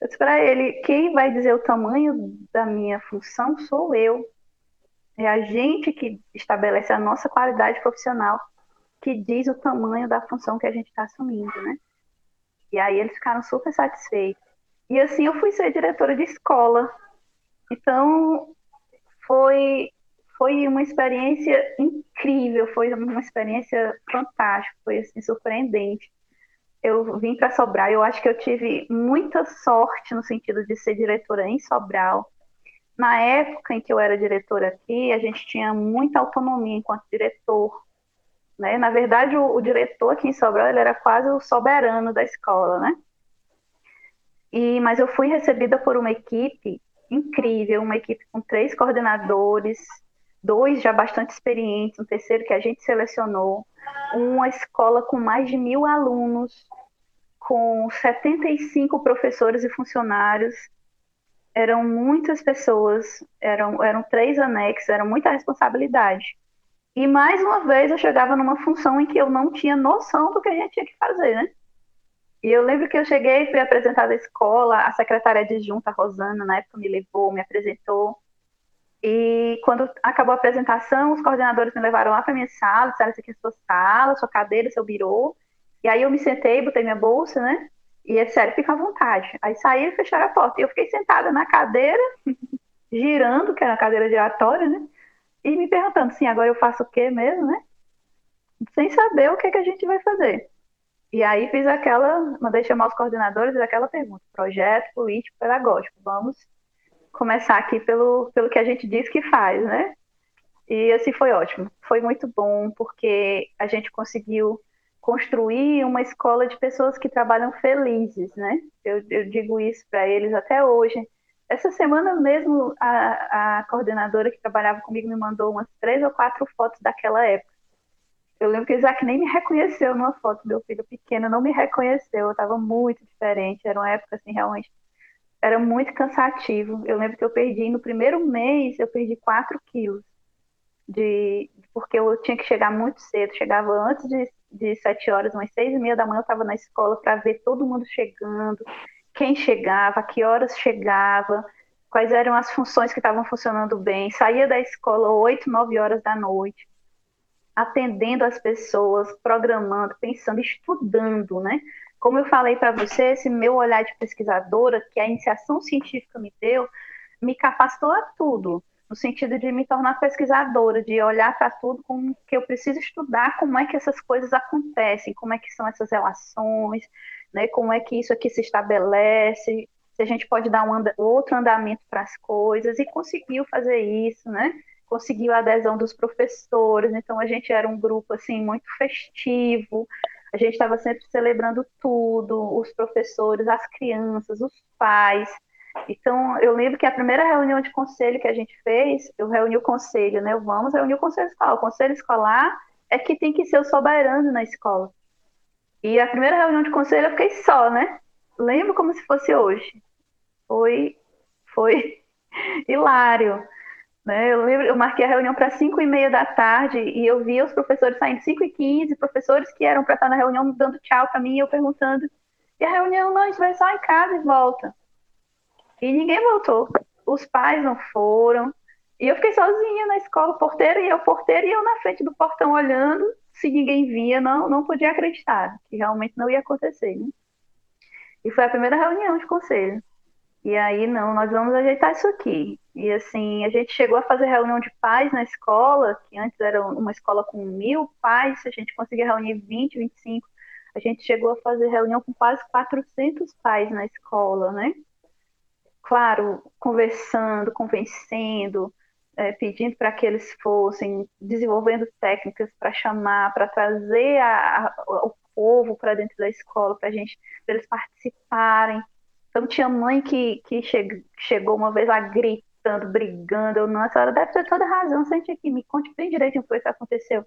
Eu disse para ele: quem vai dizer o tamanho da minha função sou eu. É a gente que estabelece a nossa qualidade profissional, que diz o tamanho da função que a gente está assumindo, né? E aí eles ficaram super satisfeitos. E assim eu fui ser diretora de escola. Então foi foi uma experiência incrível, foi uma experiência fantástica, foi assim surpreendente eu vim para Sobral, eu acho que eu tive muita sorte no sentido de ser diretora em Sobral. Na época em que eu era diretora aqui, a gente tinha muita autonomia enquanto diretor. Né? Na verdade, o, o diretor aqui em Sobral ele era quase o soberano da escola, né? E, mas eu fui recebida por uma equipe incrível, uma equipe com três coordenadores, dois já bastante experientes, um terceiro que a gente selecionou, uma escola com mais de mil alunos, com 75 professores e funcionários. Eram muitas pessoas, eram, eram três anexos, era muita responsabilidade. E mais uma vez eu chegava numa função em que eu não tinha noção do que a gente tinha que fazer, né? E eu lembro que eu cheguei, fui apresentada à escola, a secretária adjunta, Rosana, na época me levou, me apresentou. E quando acabou a apresentação, os coordenadores me levaram lá para minha sala, disseram: Essa aqui é a sua sala, sua cadeira, seu birô. E aí eu me sentei, botei minha bolsa, né? E é sério, fica à vontade. Aí saí e fecharam a porta. E eu fiquei sentada na cadeira, girando, que era a cadeira giratória, né? E me perguntando, sim, agora eu faço o quê mesmo, né? Sem saber o que, é que a gente vai fazer. E aí fiz aquela, mandei chamar os coordenadores, aquela pergunta, projeto político pedagógico. Vamos começar aqui pelo, pelo que a gente diz que faz, né? E assim foi ótimo. Foi muito bom, porque a gente conseguiu construir uma escola de pessoas que trabalham felizes, né? Eu, eu digo isso para eles até hoje. Essa semana mesmo, a, a, coordenadora que trabalhava comigo me mandou umas três ou quatro fotos daquela época. Eu lembro que o Isaac nem me reconheceu numa foto, meu filho pequeno não me reconheceu, eu estava muito diferente, era uma época assim, realmente, era muito cansativo. Eu lembro que eu perdi, no primeiro mês, eu perdi 4 quilos, de, porque eu tinha que chegar muito cedo, chegava antes de, de 7 horas, umas 6 e meia da manhã eu estava na escola para ver todo mundo chegando, quem chegava, que horas chegava, quais eram as funções que estavam funcionando bem. Saía da escola 8, 9 horas da noite, atendendo as pessoas, programando, pensando, estudando, né? Como eu falei para você, esse meu olhar de pesquisadora, que a iniciação científica me deu, me capacitou a tudo, no sentido de me tornar pesquisadora, de olhar para tudo como que eu preciso estudar como é que essas coisas acontecem, como é que são essas relações, né, como é que isso aqui se estabelece, se a gente pode dar um anda outro andamento para as coisas, e conseguiu fazer isso, né? Conseguiu a adesão dos professores, então a gente era um grupo assim muito festivo, a gente estava sempre celebrando tudo, os professores, as crianças, os pais. Então, eu lembro que a primeira reunião de conselho que a gente fez, eu reuni o conselho, né? Vamos reunir o conselho escolar. O conselho escolar é que tem que ser o soberano na escola. E a primeira reunião de conselho eu fiquei só, né? Lembro como se fosse hoje. Foi, foi hilário. Né? Eu, lembro, eu marquei a reunião para 5 e meia da tarde e eu via os professores saindo 5 e 15, professores que eram para estar na reunião dando tchau para mim e eu perguntando. E a reunião, não, a gente vai só em casa e volta. E ninguém voltou. Os pais não foram. E eu fiquei sozinha na escola, porteiro e eu, porteiro, e eu na frente do portão olhando se ninguém via, não, não podia acreditar que realmente não ia acontecer. Né? E foi a primeira reunião de conselho. E aí, não, nós vamos ajeitar isso aqui. E assim, a gente chegou a fazer reunião de pais na escola, que antes era uma escola com mil pais, a gente conseguia reunir 20, 25. A gente chegou a fazer reunião com quase 400 pais na escola, né? Claro, conversando, convencendo, é, pedindo para que eles fossem desenvolvendo técnicas para chamar, para trazer a, a, o povo para dentro da escola, para gente, pra eles participarem. Então tinha mãe que, que che, chegou uma vez lá gritando, brigando. Eu, não, a senhora deve ter toda razão, sente aqui, me conte bem direitinho o que aconteceu.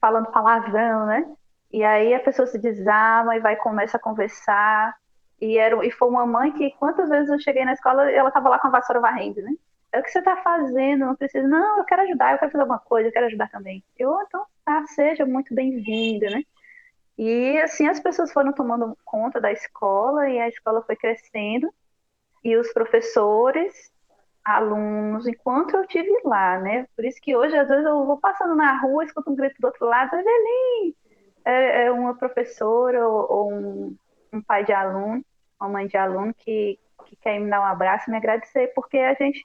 Falando palavrão, né? E aí a pessoa se desarma e vai começa a conversar. E, era, e foi uma mãe que, quantas vezes eu cheguei na escola, ela estava lá com a vassoura varrendo, né? é o que você está fazendo, não precisa, não, eu quero ajudar, eu quero fazer alguma coisa, eu quero ajudar também. Eu, então, tá, seja muito bem-vinda, né? E assim as pessoas foram tomando conta da escola e a escola foi crescendo e os professores, alunos, enquanto eu tive lá, né? Por isso que hoje às vezes eu vou passando na rua, escuto um grito do outro lado, Evelyn, é, é uma professora ou, ou um, um, pai de aluno, uma mãe de aluno que, que quer me dar um abraço e me agradecer, porque a gente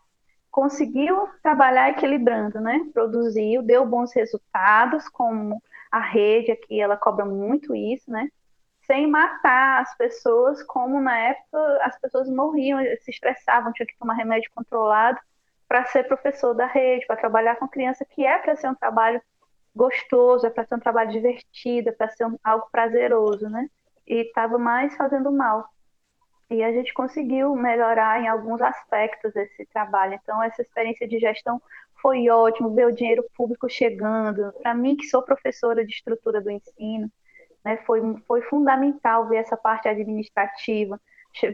conseguiu trabalhar equilibrando, né? Produziu, deu bons resultados, como a rede aqui, ela cobra muito isso, né? Sem matar as pessoas, como na época as pessoas morriam, se estressavam, tinha que tomar remédio controlado para ser professor da rede, para trabalhar com criança, que é para ser um trabalho gostoso, é para ser um trabalho divertido, é para ser um, algo prazeroso, né? E estava mais fazendo mal. E a gente conseguiu melhorar em alguns aspectos esse trabalho. Então, essa experiência de gestão foi ótimo, ver o dinheiro público chegando. Para mim, que sou professora de estrutura do ensino, né, foi, foi fundamental ver essa parte administrativa,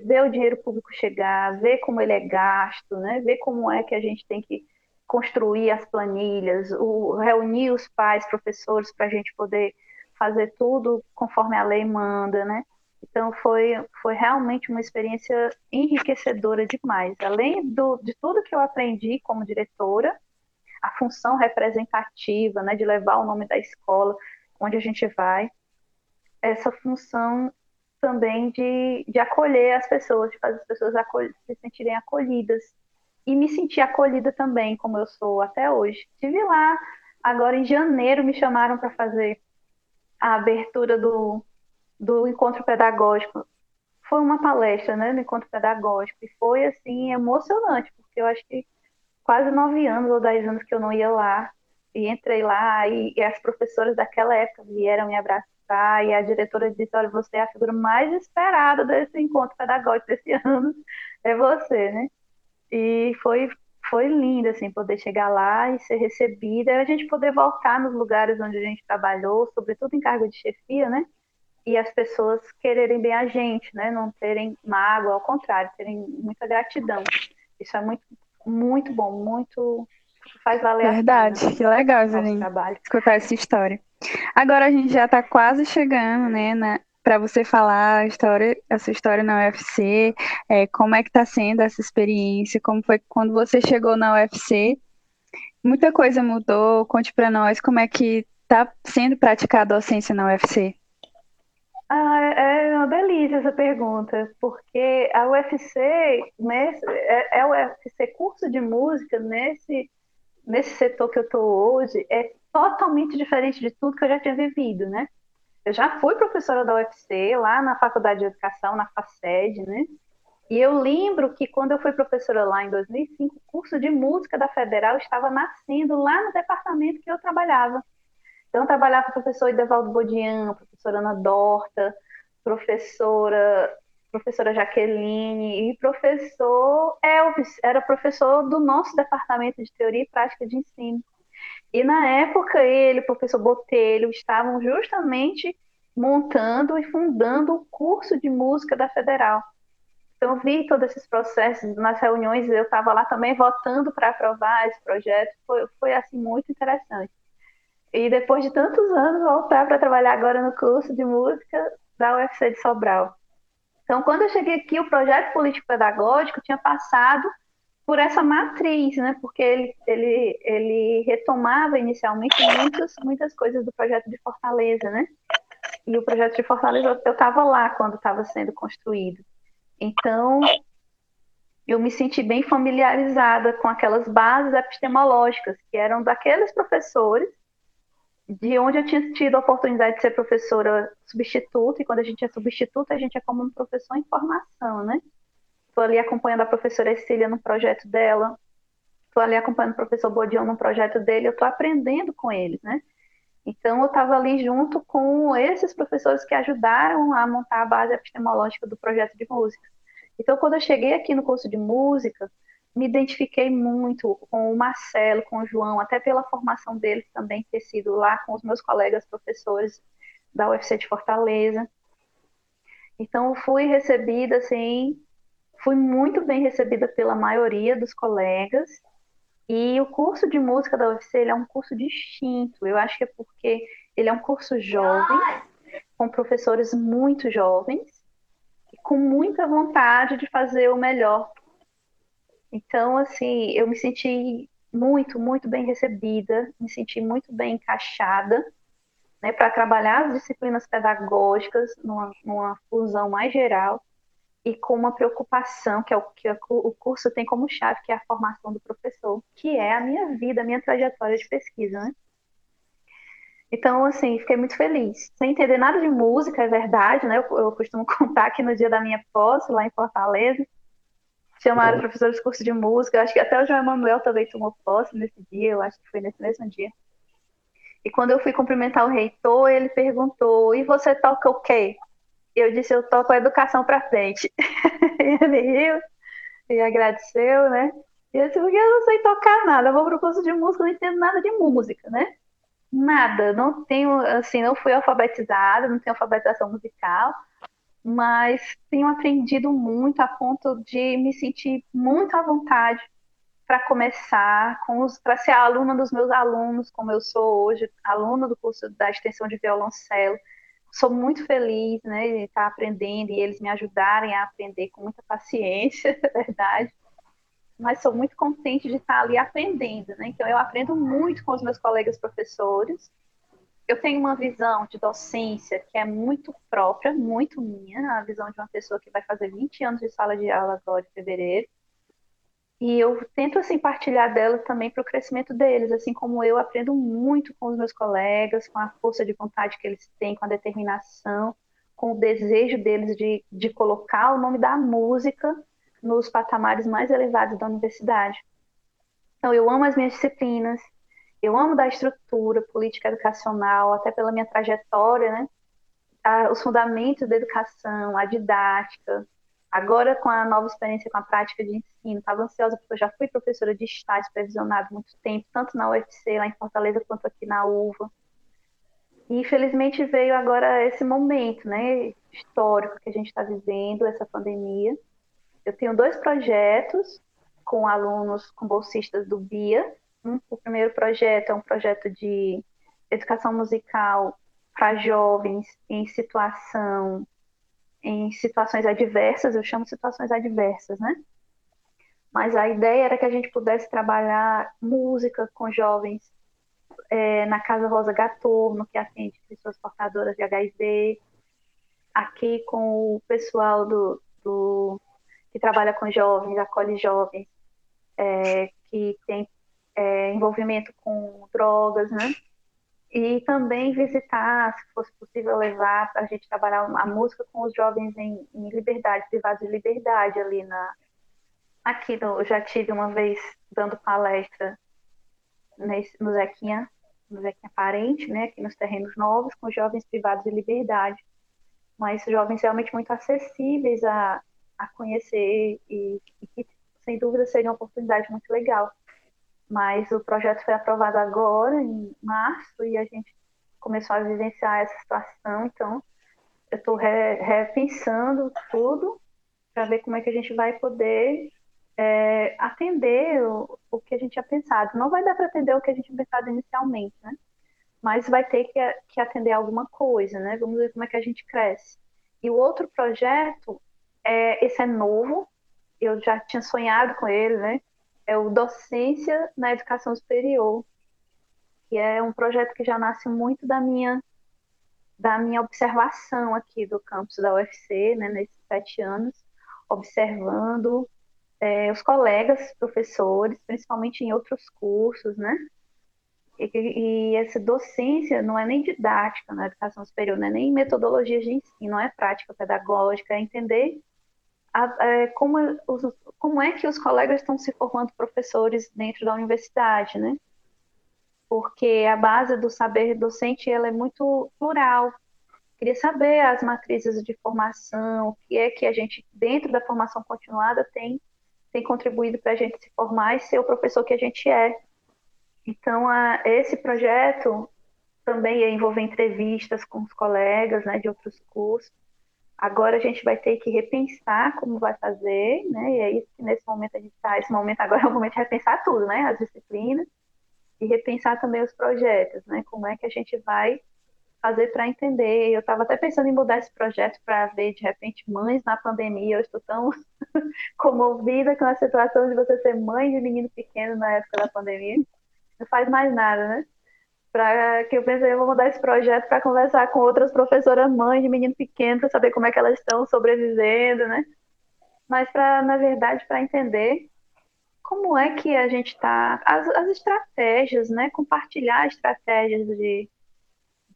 ver o dinheiro público chegar, ver como ele é gasto, né, ver como é que a gente tem que construir as planilhas, o, reunir os pais, professores, para a gente poder fazer tudo conforme a lei manda, né? Então foi, foi realmente uma experiência enriquecedora demais. Além do, de tudo que eu aprendi como diretora, a função representativa, né, de levar o nome da escola onde a gente vai, essa função também de, de acolher as pessoas, de fazer as pessoas se sentirem acolhidas. E me sentir acolhida também, como eu sou até hoje. Estive lá, agora em janeiro me chamaram para fazer a abertura do, do encontro pedagógico. Foi uma palestra, né, do encontro pedagógico, e foi, assim, emocionante, porque eu acho que quase nove anos ou dez anos que eu não ia lá, e entrei lá, e, e as professoras daquela época vieram me abraçar, e a diretora disse, olha, você é a figura mais esperada desse encontro pedagógico desse ano, é você, né? E foi, foi lindo, assim, poder chegar lá e ser recebida, a gente poder voltar nos lugares onde a gente trabalhou, sobretudo em cargo de chefia, né? E as pessoas quererem bem a gente, né? Não terem mágoa, ao contrário, terem muita gratidão. Isso é muito, muito bom, muito faz valer Verdade, a pena. que legal, Zeline, escutar essa história. Agora a gente já está quase chegando, né, na, para você falar a história, essa história na UFC, é, como é que está sendo essa experiência, como foi quando você chegou na UFC. Muita coisa mudou, conte para nós como é que está sendo praticada a docência na UFC. Ah, é uma delícia essa pergunta, porque a UFC, nesse, é, é o UFC curso de música nesse, nesse setor que eu estou hoje, é totalmente diferente de tudo que eu já tinha vivido, né? Eu já fui professora da UFC lá na Faculdade de Educação, na FACED, né? E eu lembro que quando eu fui professora lá em 2005, o curso de música da Federal estava nascendo lá no departamento que eu trabalhava. Então, eu trabalhava com o professor Idevaldo Bodian, professora Ana Dorta, professora professora Jaqueline e professor Elvis, era professor do nosso departamento de teoria e prática de ensino. E na época ele, o professor Botelho, estavam justamente montando e fundando o curso de música da Federal. Então, eu vi todos esses processos nas reuniões, eu estava lá também votando para aprovar esse projeto, foi, foi assim muito interessante. E depois de tantos anos, voltar para trabalhar agora no curso de música da UFC de Sobral. Então, quando eu cheguei aqui, o projeto político-pedagógico tinha passado por essa matriz, né? Porque ele, ele, ele retomava inicialmente muitas, muitas coisas do projeto de Fortaleza, né? E o projeto de Fortaleza, eu estava lá quando estava sendo construído. Então, eu me senti bem familiarizada com aquelas bases epistemológicas que eram daqueles professores de onde eu tinha tido a oportunidade de ser professora substituta, e quando a gente é substituta, a gente é como um professor em formação, né? Estou ali acompanhando a professora Cecília no projeto dela, estou ali acompanhando o professor Bodião no projeto dele, eu estou aprendendo com eles, né? Então, eu estava ali junto com esses professores que ajudaram a montar a base epistemológica do projeto de música. Então, quando eu cheguei aqui no curso de música, me identifiquei muito com o Marcelo, com o João, até pela formação deles também ter sido lá com os meus colegas professores da UFC de Fortaleza. Então, fui recebida assim fui muito bem recebida pela maioria dos colegas. E o curso de música da UFC é um curso distinto. Eu acho que é porque ele é um curso jovem, com professores muito jovens, e com muita vontade de fazer o melhor. Então, assim, eu me senti muito, muito bem recebida, me senti muito bem encaixada né, para trabalhar as disciplinas pedagógicas numa, numa fusão mais geral e com uma preocupação que é o que o curso tem como chave, que é a formação do professor, que é a minha vida, a minha trajetória de pesquisa, né? Então, assim, fiquei muito feliz. Sem entender nada de música, é verdade, né? Eu, eu costumo contar que no dia da minha posse, lá em Fortaleza, chamaram uhum. professores de curso de música. Acho que até o João Emanuel também tomou posse nesse dia, eu acho que foi nesse mesmo dia. E quando eu fui cumprimentar o reitor, ele perguntou: e você toca o quê? eu disse, eu toco a educação para frente. e ele riu e agradeceu, né? E eu disse, porque eu não sei tocar nada, eu vou pro curso de música, não entendo nada de música, né? Nada, não tenho, assim, não fui alfabetizada, não tenho alfabetização musical, mas tenho aprendido muito a ponto de me sentir muito à vontade para começar, para ser aluna dos meus alunos, como eu sou hoje, aluna do curso da extensão de violoncelo, sou muito feliz, né, de estar aprendendo e eles me ajudarem a aprender com muita paciência, é verdade. Mas sou muito contente de estar ali aprendendo, né? Então eu aprendo muito com os meus colegas professores. Eu tenho uma visão de docência que é muito própria, muito minha, a visão de uma pessoa que vai fazer 20 anos de sala de aula agora em fevereiro e eu tento assim partilhar dela também para o crescimento deles, assim como eu aprendo muito com os meus colegas, com a força de vontade que eles têm, com a determinação, com o desejo deles de, de colocar o nome da música nos patamares mais elevados da universidade. Então, eu amo as minhas disciplinas, eu amo da estrutura política educacional, até pela minha trajetória, né? os fundamentos da educação, a didática, Agora, com a nova experiência com a prática de ensino, estava ansiosa porque eu já fui professora de estágio supervisionado muito tempo, tanto na UFC, lá em Fortaleza, quanto aqui na UVA. E, infelizmente, veio agora esse momento né, histórico que a gente está vivendo, essa pandemia. Eu tenho dois projetos com alunos, com bolsistas do BIA. O primeiro projeto é um projeto de educação musical para jovens em situação em situações adversas, eu chamo situações adversas, né? Mas a ideia era que a gente pudesse trabalhar música com jovens é, na Casa Rosa Gatorno, que atende pessoas portadoras de HIV, aqui com o pessoal do, do que trabalha com jovens, acolhe jovens, é, que tem é, envolvimento com drogas, né? e também visitar, se fosse possível levar para a gente trabalhar a música com os jovens em, em liberdade, privados de liberdade ali na aqui no, eu já tive uma vez dando palestra nesse, no Zequinha, no Zequinha Parente, né, aqui nos terrenos novos, com jovens privados de liberdade, mas jovens realmente muito acessíveis a, a conhecer e, e que sem dúvida seria uma oportunidade muito legal mas o projeto foi aprovado agora, em março, e a gente começou a vivenciar essa situação. Então, eu estou re, repensando tudo para ver como é que a gente vai poder é, atender o, o, que a gente tinha pensado. Não vai dar para atender o que a gente tinha pensado inicialmente, né? Mas vai ter que, que atender alguma coisa, né? Vamos ver como é que a gente cresce. E o outro projeto, é, esse é novo, eu já tinha sonhado com ele, né? É o Docência na Educação Superior, que é um projeto que já nasce muito da minha da minha observação aqui do campus da UFC, né, nesses sete anos, observando é, os colegas professores, principalmente em outros cursos, né? E, e, essa docência não é nem didática na educação superior, não é nem metodologia de ensino, não é prática pedagógica, é entender a, é, como, os, como é que os colegas estão se formando professores dentro da universidade, né? Porque a base do saber docente ela é muito plural. Queria saber as matrizes de formação, o que é que a gente, dentro da formação continuada, tem, tem contribuído para a gente se formar e ser o professor que a gente é. Então, a, esse projeto também é envolver entrevistas com os colegas né, de outros cursos, Agora a gente vai ter que repensar como vai fazer, né? E é isso que nesse momento a gente está. Esse momento agora é o momento de repensar tudo, né? As disciplinas e repensar também os projetos, né? Como é que a gente vai fazer para entender. Eu estava até pensando em mudar esse projeto para ver de repente mães na pandemia. Eu estou tão comovida com a situação de você ser mãe de menino pequeno na época da pandemia. Não faz mais nada, né? Para que eu pensei, eu vou mudar esse projeto para conversar com outras professoras mães de menino pequeno para saber como é que elas estão sobrevivendo, né? Mas para, na verdade, para entender como é que a gente está, as, as, estratégias, né? Compartilhar estratégias de,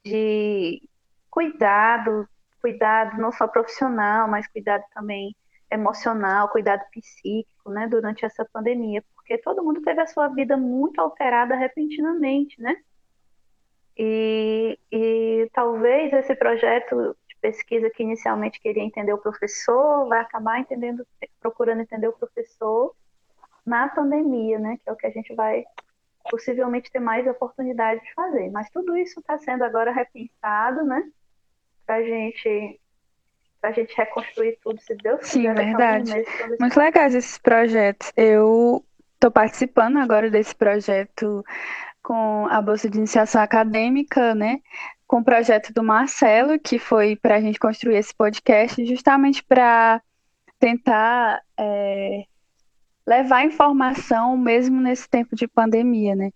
de cuidado, cuidado não só profissional, mas cuidado também emocional, cuidado psíquico, né? Durante essa pandemia, porque todo mundo teve a sua vida muito alterada repentinamente, né? E, e talvez esse projeto de pesquisa que inicialmente queria entender o professor vai acabar entendendo, procurando entender o professor na pandemia, né? Que é o que a gente vai possivelmente ter mais oportunidade de fazer. Mas tudo isso está sendo agora repensado, né? Para gente a gente reconstruir tudo, se Deus quiser. Sim, verdade. Muito legais esses projetos. Eu estou participando agora desse projeto com a Bolsa de Iniciação Acadêmica, né? Com o projeto do Marcelo, que foi para a gente construir esse podcast, justamente para tentar é, levar informação mesmo nesse tempo de pandemia, né?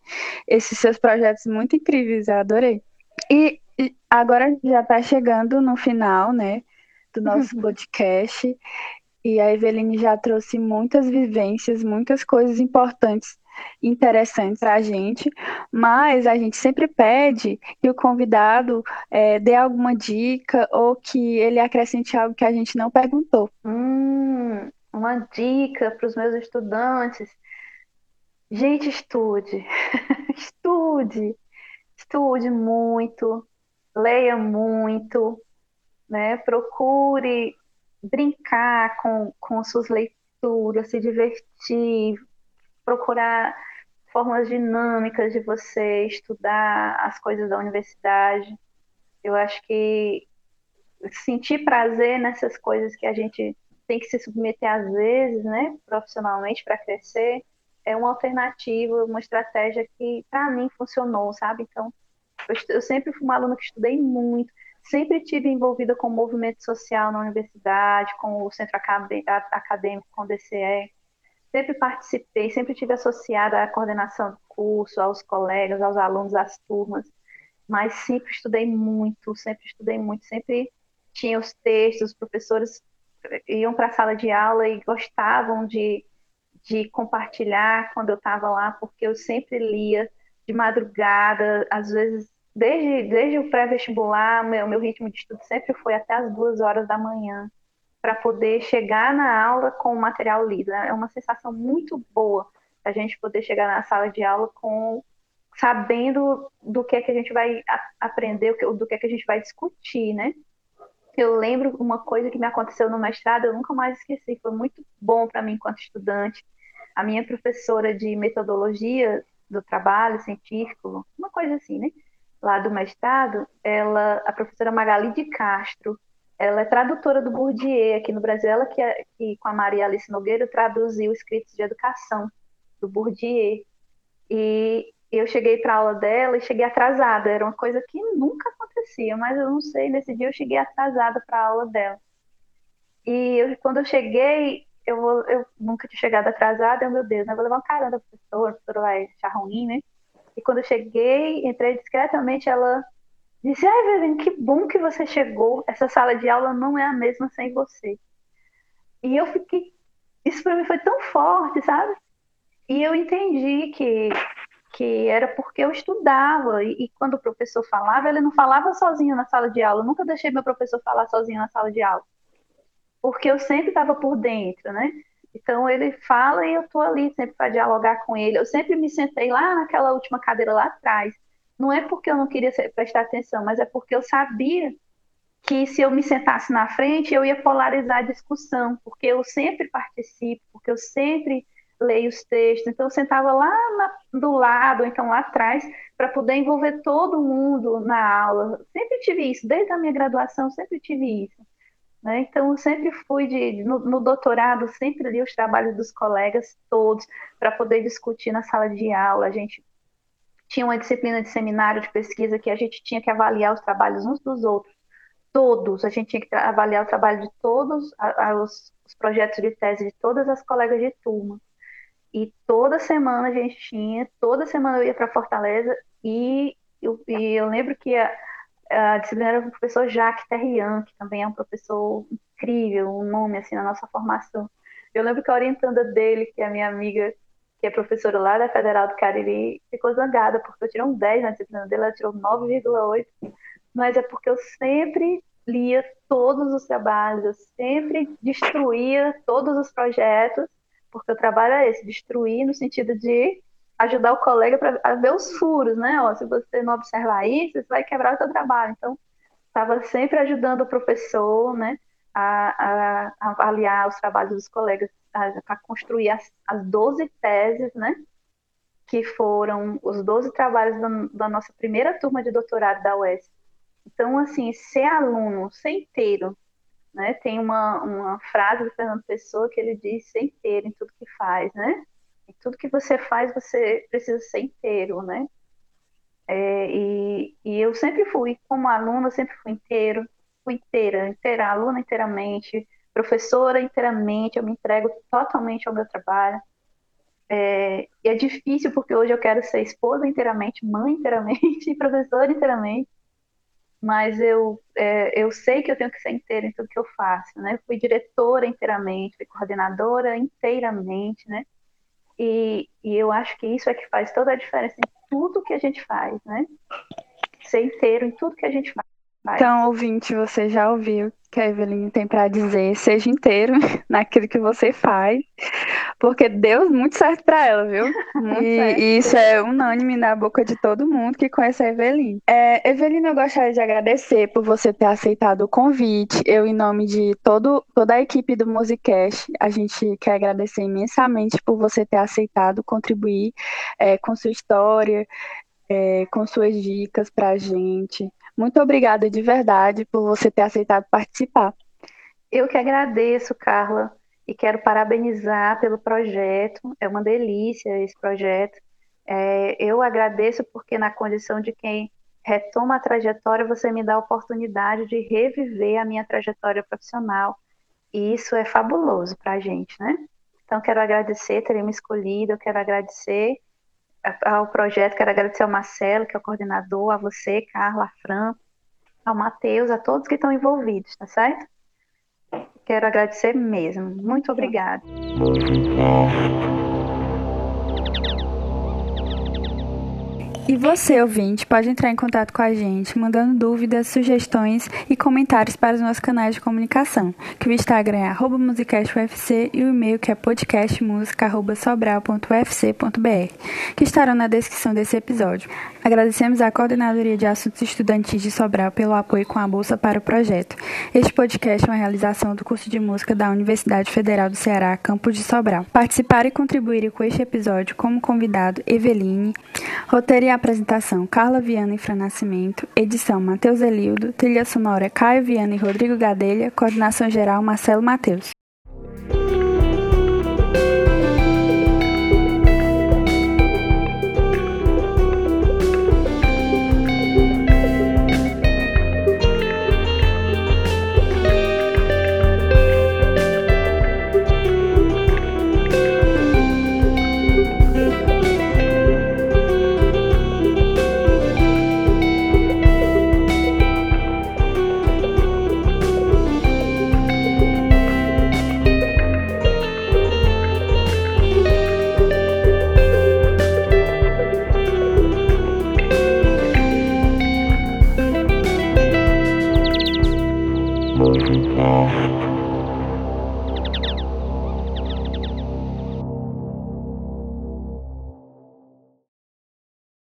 Esses seus projetos muito incríveis, eu adorei. E, agora já está chegando no final, né? Do nosso podcast. E a Eveline já trouxe muitas vivências, muitas coisas importantes interessantes para a gente, mas a gente sempre pede que o convidado é, dê alguma dica ou que ele acrescente algo que a gente não perguntou. Hum, uma dica para os meus estudantes. Gente, estude. estude. Estude muito. Leia muito. Né? Procure brincar com, com suas leituras, se divertir, procurar formas dinâmicas de você estudar as coisas da universidade. Eu acho que sentir prazer nessas coisas que a gente tem que se submeter às vezes, né, profissionalmente para crescer, é uma alternativa, uma estratégia que para mim funcionou, sabe? Então, eu, sempre fui uma aluna que estudei muito, sempre tive envolvida com o movimento social na universidade, com o centro acadêmico, com o DCE. Sempre participei, sempre tive associada à coordenação do curso, aos colegas, aos alunos, às turmas. Mas sempre estudei muito, sempre estudei muito, sempre tinha os textos, os professores iam para a sala de aula e gostavam de, de compartilhar quando eu estava lá, porque eu sempre lia de madrugada, às vezes desde, desde o pré-vestibular, meu, meu ritmo de estudo sempre foi até as duas horas da manhã, para poder chegar na aula com o material lido. É uma sensação muito boa a gente poder chegar na sala de aula com sabendo do que é que a gente vai aprender, do que é que a gente vai discutir, né? Eu lembro uma coisa que me aconteceu no mestrado, eu nunca mais esqueci, foi muito bom para mim enquanto estudante. A minha professora de metodologia do trabalho científico, uma coisa assim, né? lá do mestrado, ela, a professora Magali de Castro, ela é tradutora do Bourdieu aqui no Brasil, ela que, é, que com a Maria Alice Nogueira traduziu escritos de educação do Bourdieu. E eu cheguei para aula dela e cheguei atrasada, era uma coisa que nunca acontecia, mas eu não sei, nesse dia eu cheguei atrasada para a aula dela. E eu, quando eu cheguei, eu, vou, eu nunca tinha chegado atrasada, eu, meu Deus, né, eu vou levar um caramba da professora, a professora vai achar ruim, né? E quando eu cheguei, entrei discretamente, ela disse: Ai, Viviane, que bom que você chegou. Essa sala de aula não é a mesma sem você. E eu fiquei. Isso para mim foi tão forte, sabe? E eu entendi que, que era porque eu estudava. E, e quando o professor falava, ele não falava sozinho na sala de aula. Eu nunca deixei meu professor falar sozinho na sala de aula. Porque eu sempre estava por dentro, né? Então ele fala e eu estou ali sempre para dialogar com ele. Eu sempre me sentei lá naquela última cadeira lá atrás. Não é porque eu não queria prestar atenção, mas é porque eu sabia que se eu me sentasse na frente eu ia polarizar a discussão, porque eu sempre participo, porque eu sempre leio os textos. Então eu sentava lá na, do lado, então lá atrás, para poder envolver todo mundo na aula. Sempre tive isso, desde a minha graduação sempre tive isso. Né? Então, eu sempre fui de, no, no, doutorado, sempre li os trabalhos dos colegas todos para poder discutir na sala de aula. A gente tinha uma disciplina de seminário de pesquisa que a gente tinha que avaliar os trabalhos uns dos outros, todos. A gente tinha que avaliar o trabalho de todos a, a, os, os projetos de tese de todas as colegas de turma. E toda semana a gente tinha, toda semana eu ia para Fortaleza e eu, e eu lembro que a, a disciplina era o professor Jacques Terrian, que também é um professor incrível, um nome assim na nossa formação. Eu lembro que a orientanda dele, que é a minha amiga, que é professora lá da Federal do Cariri, ficou zangada, porque eu tirei um 10 na disciplina dele, ela tirou 9,8, mas é porque eu sempre lia todos os trabalhos, eu sempre destruía todos os projetos, porque o trabalho é esse, destruir no sentido de ajudar o colega para ver os furos, né? Ó, se você não observar isso, você vai quebrar o seu trabalho. Então, estava sempre ajudando o professor, né, a, a, avaliar os trabalhos dos colegas, para construir as, as 12 teses, né, que foram os 12 trabalhos da, da nossa primeira turma de doutorado da UES. Então, assim, ser aluno, ser inteiro, né, tem uma, uma frase do Fernando Pessoa que ele diz ser inteiro em tudo que faz, né? E tudo que você faz, você precisa ser inteiro, né? É, e, e, eu sempre fui, como aluna, sempre fui inteiro, inteira, inteira, aluna inteiramente, professora inteiramente, eu me entrego totalmente ao meu trabalho. É, e é difícil porque hoje eu quero ser esposa inteiramente, mãe inteiramente, professora inteiramente, mas eu, é, eu sei que eu tenho que ser inteira em tudo que eu faço, né? Fui diretora inteiramente, fui coordenadora inteiramente, né? E, e eu acho que isso é que faz toda a diferença em tudo que a gente faz, né? Ser inteiro em tudo que a gente faz. Então, ouvinte, você já ouviu o que a Evelyn tem para dizer, seja inteiro naquilo que você faz, porque deu muito certo para ela, viu? Muito e, certo. e isso é unânime na boca de todo mundo que conhece a Eveline. É, Eveline, eu gostaria de agradecer por você ter aceitado o convite. Eu, em nome de todo, toda a equipe do Musicast, a gente quer agradecer imensamente por você ter aceitado contribuir é, com sua história, é, com suas dicas para a gente. Muito obrigada de verdade por você ter aceitado participar. Eu que agradeço, Carla, e quero parabenizar pelo projeto. É uma delícia esse projeto. É, eu agradeço porque, na condição de quem retoma a trajetória, você me dá a oportunidade de reviver a minha trajetória profissional. E isso é fabuloso para a gente, né? Então, quero agradecer, terem me escolhido, eu quero agradecer ao projeto, quero agradecer ao Marcelo, que é o coordenador, a você, Carla, a Fran, ao Matheus, a todos que estão envolvidos, tá certo? Quero agradecer mesmo. Muito obrigada. E você, ouvinte, pode entrar em contato com a gente, mandando dúvidas, sugestões e comentários para os nossos canais de comunicação, que o Instagram é musicastufc e o e-mail que é podcastmusica.sobral.ufc.br, que estarão na descrição desse episódio. Agradecemos à Coordenadoria de Assuntos Estudantis de Sobral pelo apoio com a Bolsa para o projeto. Este podcast é uma realização do curso de música da Universidade Federal do Ceará, campus de Sobral. Participaram e contribuíram com este episódio como convidado Eveline, roteiro apresentação Carla Viana e Fran Nascimento, edição Matheus Elildo, trilha sonora Caio Viana e Rodrigo Gadelha, coordenação geral Marcelo Matheus.